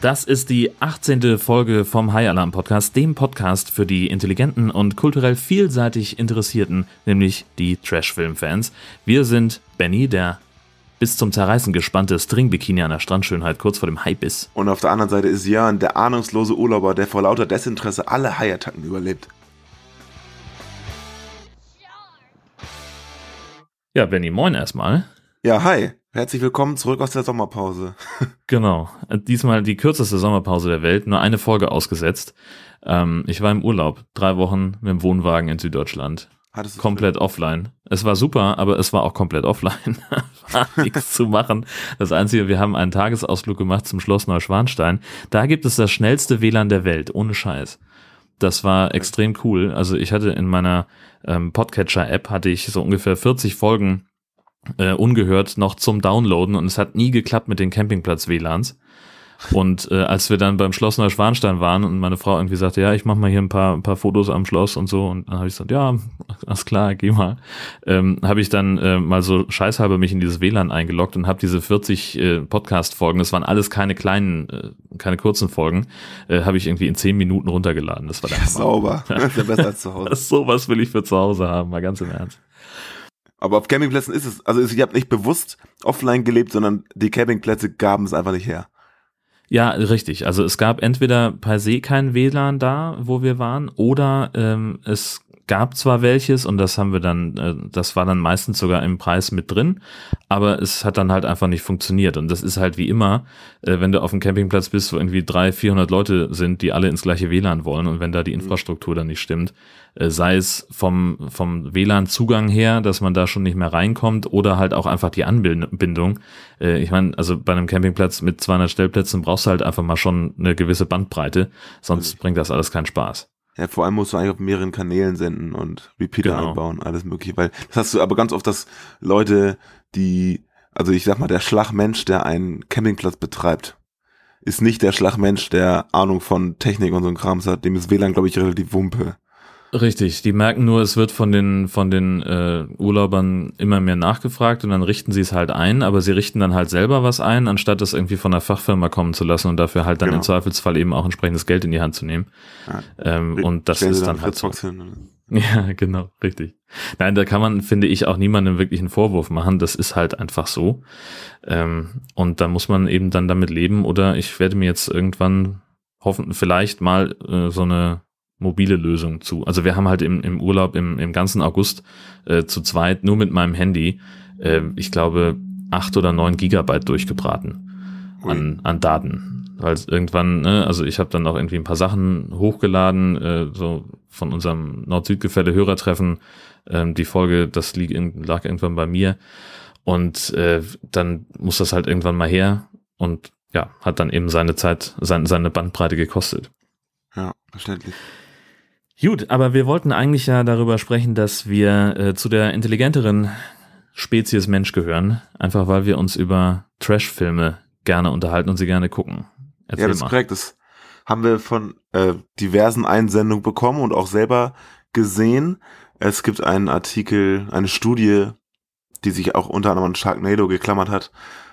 Das ist die 18. Folge vom High Alarm Podcast, dem Podcast für die intelligenten und kulturell vielseitig Interessierten, nämlich die Trash-Film-Fans. Wir sind Benny, der bis zum Zerreißen gespannte String-Bikini an der Strandschönheit kurz vor dem Hype ist. Und auf der anderen Seite ist Jörn, der ahnungslose Urlauber, der vor lauter Desinteresse alle Haiattacken überlebt. Ja, Benny, moin erstmal. Ja, hi. Herzlich willkommen zurück aus der Sommerpause. Genau. Diesmal die kürzeste Sommerpause der Welt, nur eine Folge ausgesetzt. Ähm, ich war im Urlaub, drei Wochen mit dem Wohnwagen in Süddeutschland. Hattest du komplett offline. Es war super, aber es war auch komplett offline. war nichts zu machen. Das Einzige, wir haben einen Tagesausflug gemacht zum Schloss Neuschwanstein. Da gibt es das schnellste WLAN der Welt, ohne Scheiß. Das war extrem cool. Also ich hatte in meiner ähm, Podcatcher-App hatte ich so ungefähr 40 Folgen äh, ungehört noch zum Downloaden und es hat nie geklappt mit den Campingplatz-WLANs. Und äh, als wir dann beim Schloss Neuschwanstein waren und meine Frau irgendwie sagte, ja, ich mache mal hier ein paar, ein paar Fotos am Schloss und so, und dann habe ich gesagt, ja, alles klar, geh mal. Ähm, habe ich dann äh, mal so scheißhalber mich in dieses WLAN eingeloggt und habe diese 40 äh, Podcast-Folgen, das waren alles keine kleinen, äh, keine kurzen Folgen, äh, habe ich irgendwie in 10 Minuten runtergeladen. Das war der ja, Sauber. Das ist ja besser als zu Hause. Sowas will ich für zu Hause haben, mal ganz im Ernst. Aber auf Campingplätzen ist es, also ich habe nicht bewusst offline gelebt, sondern die Campingplätze gaben es einfach nicht her. Ja, richtig. Also es gab entweder per se kein WLAN da, wo wir waren, oder ähm, es gab zwar welches und das haben wir dann, äh, das war dann meistens sogar im Preis mit drin, aber es hat dann halt einfach nicht funktioniert. Und das ist halt wie immer, äh, wenn du auf dem Campingplatz bist, wo irgendwie drei, vierhundert Leute sind, die alle ins gleiche WLAN wollen und wenn da die mhm. Infrastruktur dann nicht stimmt, äh, sei es vom, vom WLAN-Zugang her, dass man da schon nicht mehr reinkommt oder halt auch einfach die Anbindung. Äh, ich meine, also bei einem Campingplatz mit 200 Stellplätzen brauchst du halt einfach mal schon eine gewisse Bandbreite, sonst bringt das alles keinen Spaß. Ja, vor allem musst du eigentlich auf mehreren Kanälen senden und Repeater genau. einbauen, alles mögliche, weil das hast du aber ganz oft, dass Leute, die, also ich sag mal, der Schlagmensch, der einen Campingplatz betreibt, ist nicht der Schlagmensch, der Ahnung von Technik und so ein Krams hat, dem ist WLAN, glaube ich, relativ wumpe. Richtig, die merken nur, es wird von den von den äh, Urlaubern immer mehr nachgefragt und dann richten sie es halt ein, aber sie richten dann halt selber was ein, anstatt es irgendwie von der Fachfirma kommen zu lassen und dafür halt dann genau. im Zweifelsfall eben auch entsprechendes Geld in die Hand zu nehmen. Ja. Ähm, und das ist dann, dann halt so. Ja, genau, richtig. Nein, da kann man, finde ich, auch niemandem wirklich einen Vorwurf machen. Das ist halt einfach so. Ähm, und da muss man eben dann damit leben oder ich werde mir jetzt irgendwann hoffen, vielleicht mal äh, so eine mobile Lösung zu. Also wir haben halt im, im Urlaub im, im ganzen August äh, zu zweit nur mit meinem Handy, äh, ich glaube, acht oder neun Gigabyte durchgebraten an, an Daten. Weil irgendwann, ne, also ich habe dann auch irgendwie ein paar Sachen hochgeladen, äh, so von unserem Nord-Süd-Gefälle Hörertreffen, ähm, die Folge, das lieg, lag irgendwann bei mir. Und äh, dann muss das halt irgendwann mal her und ja, hat dann eben seine Zeit, sein, seine Bandbreite gekostet. Ja, verständlich. Gut, aber wir wollten eigentlich ja darüber sprechen, dass wir äh, zu der intelligenteren Spezies Mensch gehören, einfach weil wir uns über Trash-Filme gerne unterhalten und sie gerne gucken. Erzähl ja, das ist korrekt. Das haben wir von äh, diversen Einsendungen bekommen und auch selber gesehen. Es gibt einen Artikel, eine Studie, die sich auch unter anderem an Sharknado geklammert hat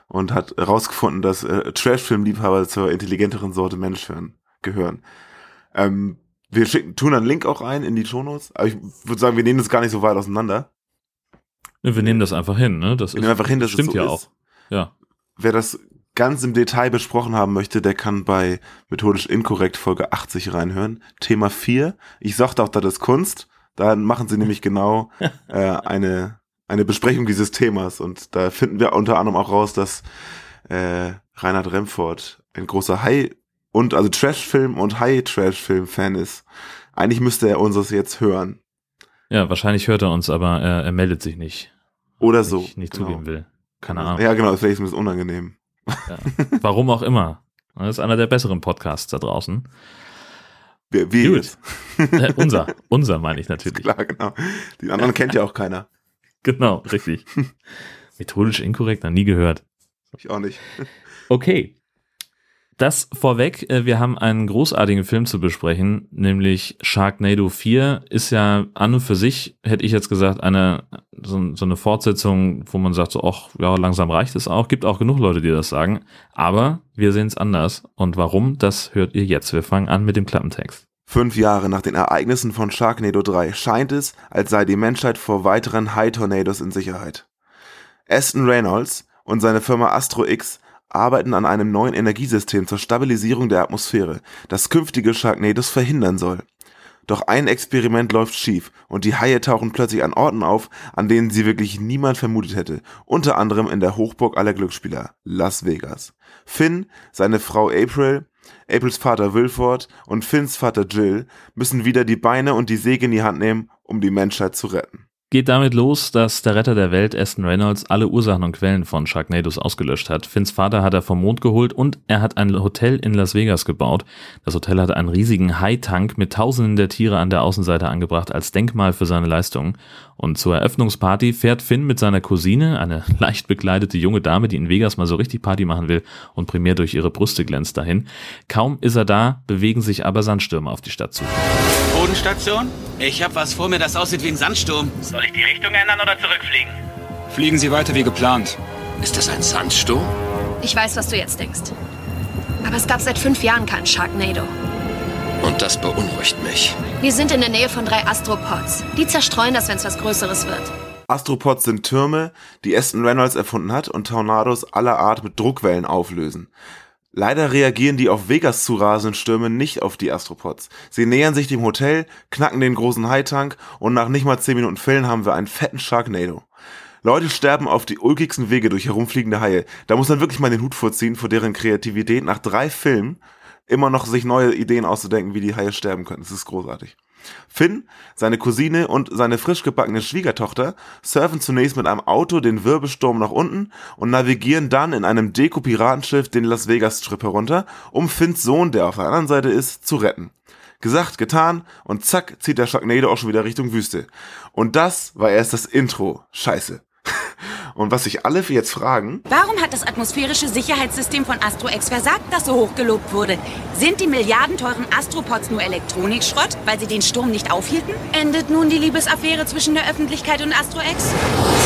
und hat herausgefunden, dass äh, Trash-Film-Liebhaber zur intelligenteren Sorte Mensch gehören. Ähm, wir schicken, tun einen Link auch rein in die Shownotes, aber ich würde sagen, wir nehmen das gar nicht so weit auseinander. Wir nehmen das einfach hin, ne? Das wir ist, einfach hin, das stimmt so ja ist. auch. Ja. Wer das ganz im Detail besprochen haben möchte, der kann bei Methodisch Inkorrekt Folge 80 reinhören. Thema 4. Ich sagte auch, das ist Kunst. Da machen sie nämlich genau äh, eine, eine Besprechung dieses Themas. Und da finden wir unter anderem auch raus, dass äh, Reinhard Remford ein großer High und also Trash-Film und High-Trash-Film-Fan ist. Eigentlich müsste er uns das jetzt hören. Ja, wahrscheinlich hört er uns, aber er, er meldet sich nicht. Oder so. Ich nicht genau. zugeben will. Keine Ahnung. Ja, genau, vielleicht ist mir das unangenehm. Ja. Warum auch immer. Das ist einer der besseren Podcasts da draußen. Wie, wie Gut. äh, unser, unser meine ich natürlich. Klar, genau. Die anderen kennt ja auch keiner. Genau, richtig. Methodisch inkorrekt, noch nie gehört. Ich auch nicht. Okay. Das vorweg, äh, wir haben einen großartigen Film zu besprechen, nämlich Sharknado 4 ist ja an und für sich, hätte ich jetzt gesagt, eine so, so eine Fortsetzung, wo man sagt, so, ach, ja, langsam reicht es auch. Gibt auch genug Leute, die das sagen. Aber wir sehen es anders. Und warum, das hört ihr jetzt. Wir fangen an mit dem Klappentext. Fünf Jahre nach den Ereignissen von Sharknado 3 scheint es, als sei die Menschheit vor weiteren High Tornados in Sicherheit. Aston Reynolds und seine Firma Astro X arbeiten an einem neuen Energiesystem zur Stabilisierung der Atmosphäre, das künftige Sharknados verhindern soll. Doch ein Experiment läuft schief und die Haie tauchen plötzlich an Orten auf, an denen sie wirklich niemand vermutet hätte, unter anderem in der Hochburg aller Glücksspieler, Las Vegas. Finn, seine Frau April, Aprils Vater Wilford und Finns Vater Jill müssen wieder die Beine und die Säge in die Hand nehmen, um die Menschheit zu retten geht damit los, dass der Retter der Welt, Aston Reynolds, alle Ursachen und Quellen von Sharknados ausgelöscht hat. Finns Vater hat er vom Mond geholt und er hat ein Hotel in Las Vegas gebaut. Das Hotel hatte einen riesigen High-Tank mit tausenden der Tiere an der Außenseite angebracht als Denkmal für seine Leistungen. Und zur Eröffnungsparty fährt Finn mit seiner Cousine, eine leicht bekleidete junge Dame, die in Vegas mal so richtig Party machen will und primär durch ihre Brüste glänzt dahin. Kaum ist er da, bewegen sich aber Sandstürme auf die Stadt zu. Bodenstation? Ich hab was vor mir, das aussieht wie ein Sandsturm. Soll ich die Richtung ändern oder zurückfliegen? Fliegen Sie weiter wie geplant. Ist das ein Sandsturm? Ich weiß, was du jetzt denkst. Aber es gab seit fünf Jahren keinen Sharknado. Und das beunruhigt mich. Wir sind in der Nähe von drei Astropods. Die zerstreuen das, wenn es was Größeres wird. Astropods sind Türme, die Aston Reynolds erfunden hat und Tornados aller Art mit Druckwellen auflösen. Leider reagieren die auf Vegas zu rasenden Stürme nicht auf die Astropods. Sie nähern sich dem Hotel, knacken den großen High-Tank und nach nicht mal 10 Minuten Fällen haben wir einen fetten Sharknado. Leute sterben auf die ulkigsten Wege durch herumfliegende Haie. Da muss man wirklich mal den Hut vorziehen vor deren Kreativität nach drei Filmen immer noch sich neue Ideen auszudenken, wie die Haie sterben können. Das ist großartig. Finn, seine Cousine und seine frisch gebackene Schwiegertochter surfen zunächst mit einem Auto den Wirbelsturm nach unten und navigieren dann in einem Deko-Piratenschiff den Las Vegas Strip herunter, um Finns Sohn, der auf der anderen Seite ist, zu retten. Gesagt, getan und zack zieht der Sharknado auch schon wieder Richtung Wüste. Und das war erst das Intro. Scheiße. Und was sich alle jetzt fragen... Warum hat das atmosphärische Sicherheitssystem von AstroX versagt, das so hoch gelobt wurde? Sind die milliardenteuren Astropods nur Elektronikschrott, weil sie den Sturm nicht aufhielten? Endet nun die Liebesaffäre zwischen der Öffentlichkeit und AstroX?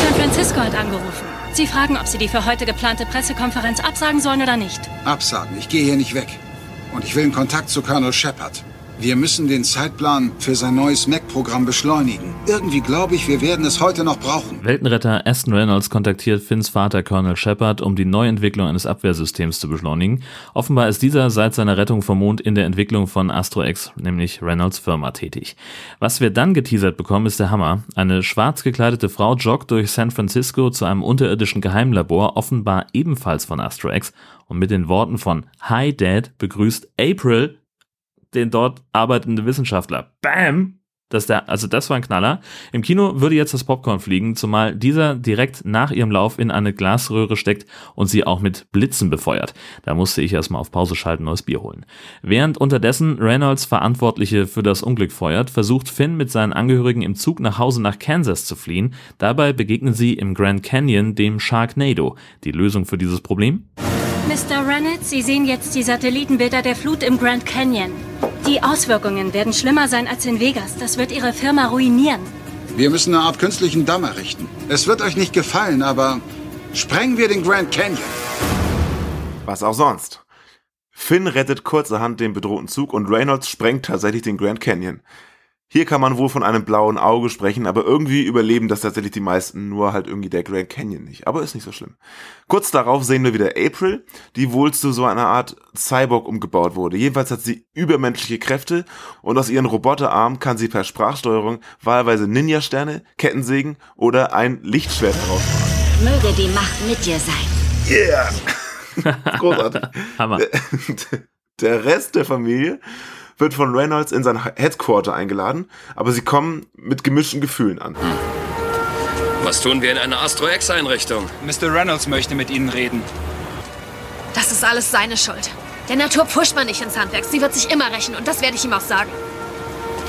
San Francisco hat angerufen. Sie fragen, ob Sie die für heute geplante Pressekonferenz absagen sollen oder nicht. Absagen. Ich gehe hier nicht weg. Und ich will in Kontakt zu Colonel Shepard. Wir müssen den Zeitplan für sein neues Mac-Programm beschleunigen. Irgendwie glaube ich, wir werden es heute noch brauchen. Weltenretter Aston Reynolds kontaktiert Finns Vater Colonel Shepard, um die Neuentwicklung eines Abwehrsystems zu beschleunigen. Offenbar ist dieser seit seiner Rettung vom Mond in der Entwicklung von Astro X, nämlich Reynolds Firma, tätig. Was wir dann geteasert bekommen, ist der Hammer. Eine schwarz gekleidete Frau joggt durch San Francisco zu einem unterirdischen Geheimlabor, offenbar ebenfalls von Astro X, und mit den Worten von Hi Dad begrüßt April den dort arbeitenden Wissenschaftler. Bam! Das der, also das war ein Knaller. Im Kino würde jetzt das Popcorn fliegen, zumal dieser direkt nach ihrem Lauf in eine Glasröhre steckt und sie auch mit Blitzen befeuert. Da musste ich erstmal auf Pause schalten, neues Bier holen. Während unterdessen Reynolds Verantwortliche für das Unglück feuert, versucht Finn mit seinen Angehörigen im Zug nach Hause nach Kansas zu fliehen. Dabei begegnen sie im Grand Canyon dem Sharknado. Die Lösung für dieses Problem? Mr. Rennet, Sie sehen jetzt die Satellitenbilder der Flut im Grand Canyon. Die Auswirkungen werden schlimmer sein als in Vegas. Das wird Ihre Firma ruinieren. Wir müssen eine Art künstlichen Damm errichten. Es wird euch nicht gefallen, aber sprengen wir den Grand Canyon. Was auch sonst. Finn rettet kurzerhand den bedrohten Zug und Reynolds sprengt tatsächlich den Grand Canyon. Hier kann man wohl von einem blauen Auge sprechen, aber irgendwie überleben das tatsächlich die meisten, nur halt irgendwie der Grand Canyon nicht. Aber ist nicht so schlimm. Kurz darauf sehen wir wieder April, die wohl zu so einer Art Cyborg umgebaut wurde. Jedenfalls hat sie übermenschliche Kräfte und aus ihren Roboterarmen kann sie per Sprachsteuerung wahlweise Ninja-Sterne, Kettensägen oder ein Lichtschwert herausmachen. Möge die Macht mit dir sein. Yeah! Großartig. Hammer. Der Rest der Familie wird von Reynolds in sein Headquarter eingeladen, aber sie kommen mit gemischten Gefühlen an. Hm. Was tun wir in einer Astro X-Einrichtung? Mr. Reynolds möchte mit Ihnen reden. Das ist alles seine Schuld. Der Natur pusht man nicht ins Handwerk. Sie wird sich immer rächen und das werde ich ihm auch sagen.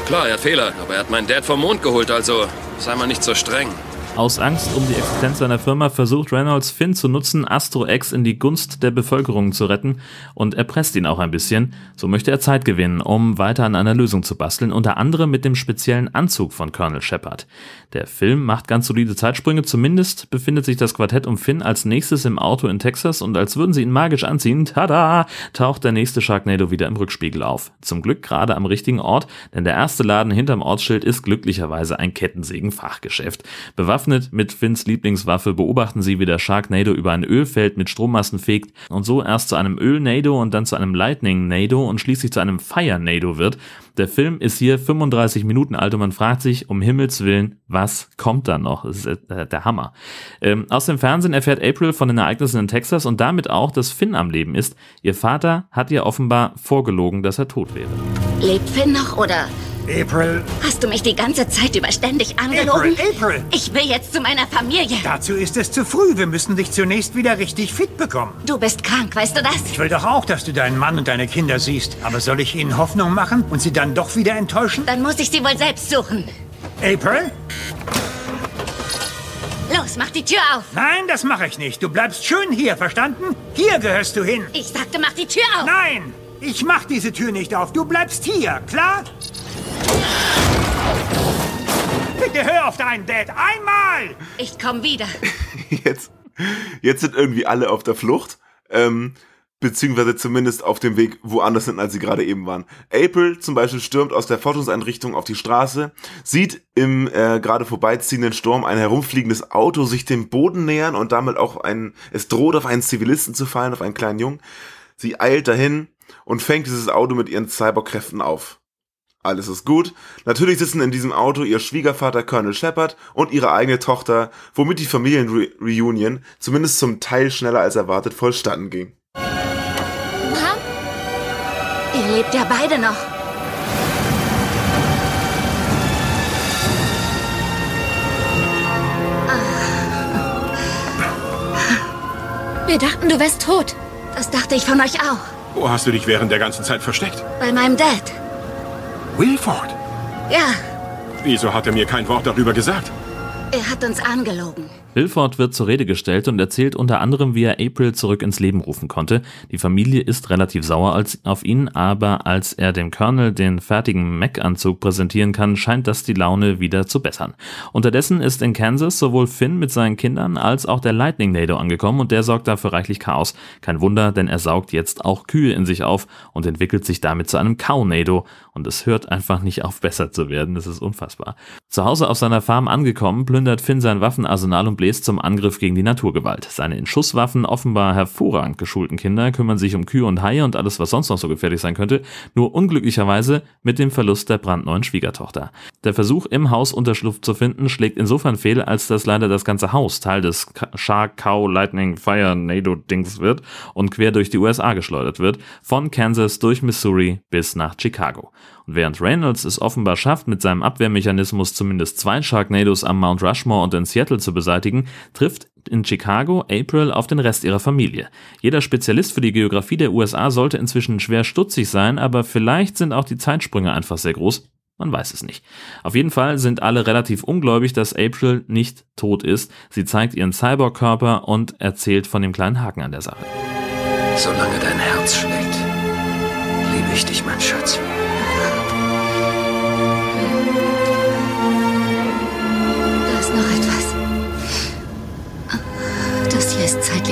Klar, er Fehler, aber er hat meinen Dad vom Mond geholt, also sei mal nicht so streng. Aus Angst um die Existenz seiner Firma versucht Reynolds Finn zu nutzen, Astro X in die Gunst der Bevölkerung zu retten und erpresst ihn auch ein bisschen. So möchte er Zeit gewinnen, um weiter an einer Lösung zu basteln, unter anderem mit dem speziellen Anzug von Colonel Shepard. Der Film macht ganz solide Zeitsprünge, zumindest befindet sich das Quartett um Finn als nächstes im Auto in Texas und als würden sie ihn magisch anziehen, tada, taucht der nächste Sharknado wieder im Rückspiegel auf. Zum Glück gerade am richtigen Ort, denn der erste Laden hinterm Ortsschild ist glücklicherweise ein Kettensägen-Fachgeschäft. Bewaffnet Bewaffnet mit Finns Lieblingswaffe beobachten sie, wie der Sharknado über ein Ölfeld mit Strommassen fegt und so erst zu einem Ölnado und dann zu einem Lightning-Nado und schließlich zu einem Fire-Nado wird. Der Film ist hier 35 Minuten alt und man fragt sich, um Himmels Willen, was kommt da noch? Das ist äh, der Hammer. Ähm, aus dem Fernsehen erfährt April von den Ereignissen in Texas und damit auch, dass Finn am Leben ist. Ihr Vater hat ihr offenbar vorgelogen, dass er tot wäre. Lebt Finn noch oder April. Hast du mich die ganze Zeit über ständig angelogen? April, April. Ich will jetzt zu meiner Familie. Dazu ist es zu früh. Wir müssen dich zunächst wieder richtig fit bekommen. Du bist krank, weißt du das? Ich will doch auch, dass du deinen Mann und deine Kinder siehst. Aber soll ich ihnen Hoffnung machen und sie dann doch wieder enttäuschen? Dann muss ich sie wohl selbst suchen. April? Los, mach die Tür auf. Nein, das mache ich nicht. Du bleibst schön hier, verstanden? Hier gehörst du hin. Ich sagte, mach die Tür auf. Nein, ich mach diese Tür nicht auf. Du bleibst hier, klar? Bitte hör auf deinen Dad. Einmal! Ich komm wieder. Jetzt, jetzt sind irgendwie alle auf der Flucht. Ähm, beziehungsweise zumindest auf dem Weg woanders sind, als sie gerade eben waren. April zum Beispiel stürmt aus der Forschungseinrichtung auf die Straße, sieht im äh, gerade vorbeiziehenden Sturm ein herumfliegendes Auto sich dem Boden nähern und damit auch ein, es droht auf einen Zivilisten zu fallen, auf einen kleinen Jungen. Sie eilt dahin und fängt dieses Auto mit ihren Cyberkräften auf. Alles ist gut. Natürlich sitzen in diesem Auto ihr Schwiegervater Colonel Shepard und ihre eigene Tochter, womit die Familienreunion zumindest zum Teil schneller als erwartet vollstatten ging. Mom? Ihr lebt ja beide noch. Ah. Wir dachten, du wärst tot. Das dachte ich von euch auch. Wo hast du dich während der ganzen Zeit versteckt? Bei meinem Dad. Wilford? Ja. Wieso hat er mir kein Wort darüber gesagt? Er hat uns angelogen. Wilford wird zur Rede gestellt und erzählt unter anderem, wie er April zurück ins Leben rufen konnte. Die Familie ist relativ sauer auf ihn, aber als er dem Colonel den fertigen Mac-Anzug präsentieren kann, scheint das die Laune wieder zu bessern. Unterdessen ist in Kansas sowohl Finn mit seinen Kindern als auch der Lightning Nado angekommen und der sorgt dafür reichlich Chaos. Kein Wunder, denn er saugt jetzt auch Kühe in sich auf und entwickelt sich damit zu einem Cow-Nado und es hört einfach nicht auf besser zu werden, das ist unfassbar. Zu Hause auf seiner Farm angekommen, plündert Finn sein Waffenarsenal und bläst zum Angriff gegen die Naturgewalt. Seine in Schusswaffen offenbar hervorragend geschulten Kinder kümmern sich um Kühe und Haie und alles, was sonst noch so gefährlich sein könnte, nur unglücklicherweise mit dem Verlust der brandneuen Schwiegertochter. Der Versuch, im Haus Unterschlupf zu finden, schlägt insofern fehl, als dass leider das ganze Haus Teil des Shark, Cow, Lightning, Fire, NATO-Dings wird und quer durch die USA geschleudert wird, von Kansas durch Missouri bis nach Chicago. Und während Reynolds es offenbar schafft, mit seinem Abwehrmechanismus zumindest zwei Sharknados am Mount Rushmore und in Seattle zu beseitigen, trifft in Chicago April auf den Rest ihrer Familie. Jeder Spezialist für die Geografie der USA sollte inzwischen schwer stutzig sein, aber vielleicht sind auch die Zeitsprünge einfach sehr groß. Man weiß es nicht. Auf jeden Fall sind alle relativ ungläubig, dass April nicht tot ist. Sie zeigt ihren Cyborg-Körper und erzählt von dem kleinen Haken an der Sache. Solange dein Herz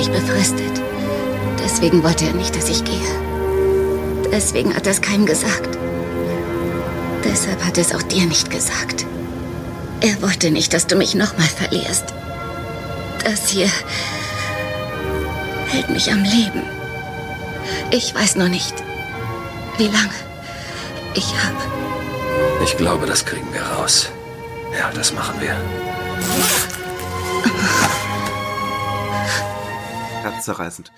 ist zeitlich befristet. Deswegen wollte er nicht, dass ich gehe. Deswegen hat er es keinem gesagt. Deshalb hat es auch dir nicht gesagt. Er wollte nicht, dass du mich nochmal verlierst. Das hier hält mich am Leben. Ich weiß nur nicht, wie lange ich habe. Ich glaube, das kriegen wir raus. Ja, das machen wir. Herzzerreißend.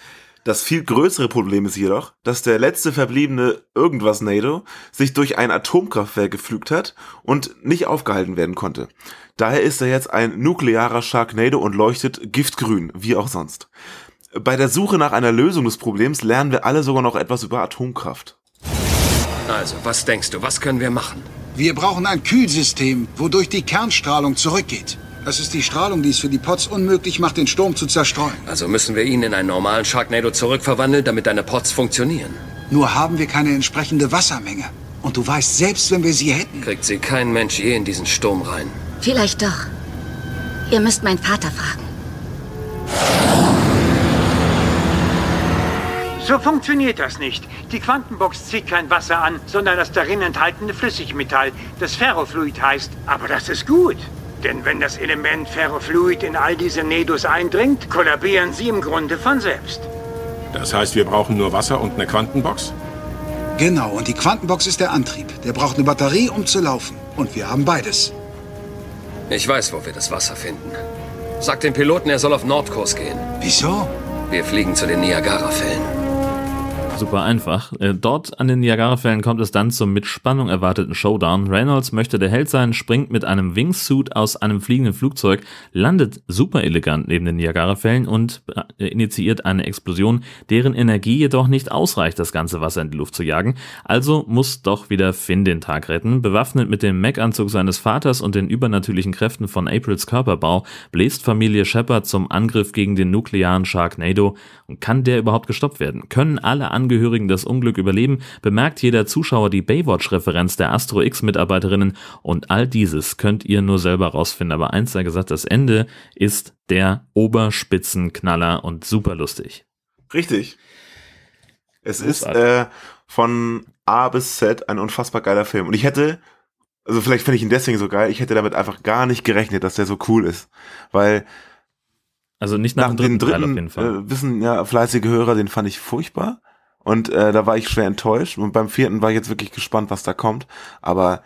Das viel größere Problem ist jedoch, dass der letzte verbliebene irgendwas NATO sich durch ein Atomkraftwerk geflügt hat und nicht aufgehalten werden konnte. Daher ist er jetzt ein nuklearer Sharknado und leuchtet giftgrün, wie auch sonst. Bei der Suche nach einer Lösung des Problems lernen wir alle sogar noch etwas über Atomkraft. Also, was denkst du, was können wir machen? Wir brauchen ein Kühlsystem, wodurch die Kernstrahlung zurückgeht. Das ist die Strahlung, die es für die Pots unmöglich macht, den Sturm zu zerstreuen. Also müssen wir ihn in einen normalen Sharknado zurückverwandeln, damit deine Pots funktionieren. Nur haben wir keine entsprechende Wassermenge. Und du weißt, selbst wenn wir sie hätten... Kriegt sie kein Mensch je in diesen Sturm rein. Vielleicht doch. Ihr müsst meinen Vater fragen. So funktioniert das nicht. Die Quantenbox zieht kein Wasser an, sondern das darin enthaltene Flüssigmetall, das Ferrofluid heißt. Aber das ist gut. Denn wenn das Element Ferrofluid in all diese Nedos eindringt, kollabieren sie im Grunde von selbst. Das heißt, wir brauchen nur Wasser und eine Quantenbox? Genau, und die Quantenbox ist der Antrieb. Der braucht eine Batterie, um zu laufen. Und wir haben beides. Ich weiß, wo wir das Wasser finden. Sag dem Piloten, er soll auf Nordkurs gehen. Wieso? Wir fliegen zu den Niagara-Fällen. Super einfach. Äh, dort an den Niagara-Fällen kommt es dann zum mit Spannung erwarteten Showdown. Reynolds möchte der Held sein, springt mit einem Wingsuit aus einem fliegenden Flugzeug, landet super elegant neben den Niagara-Fällen und äh, initiiert eine Explosion, deren Energie jedoch nicht ausreicht, das ganze Wasser in die Luft zu jagen. Also muss doch wieder Finn den Tag retten. Bewaffnet mit dem Mac-Anzug seines Vaters und den übernatürlichen Kräften von Aprils Körperbau bläst Familie Shepard zum Angriff gegen den nuklearen Sharknado. Und kann der überhaupt gestoppt werden? Können alle Angehörigen das Unglück überleben, bemerkt jeder Zuschauer die Baywatch-Referenz der Astro X-Mitarbeiterinnen und all dieses könnt ihr nur selber rausfinden. Aber eins sei gesagt, das Ende ist der Oberspitzenknaller und super lustig. Richtig. Es ist äh, von A bis Z ein unfassbar geiler Film. Und ich hätte, also vielleicht finde ich ihn deswegen so geil, ich hätte damit einfach gar nicht gerechnet, dass der so cool ist. Weil also nicht nach, nach dem dritten, dritten Teil auf jeden Fall. Äh, wissen ja fleißige Hörer, den fand ich furchtbar. Und äh, da war ich schwer enttäuscht. Und beim vierten war ich jetzt wirklich gespannt, was da kommt. Aber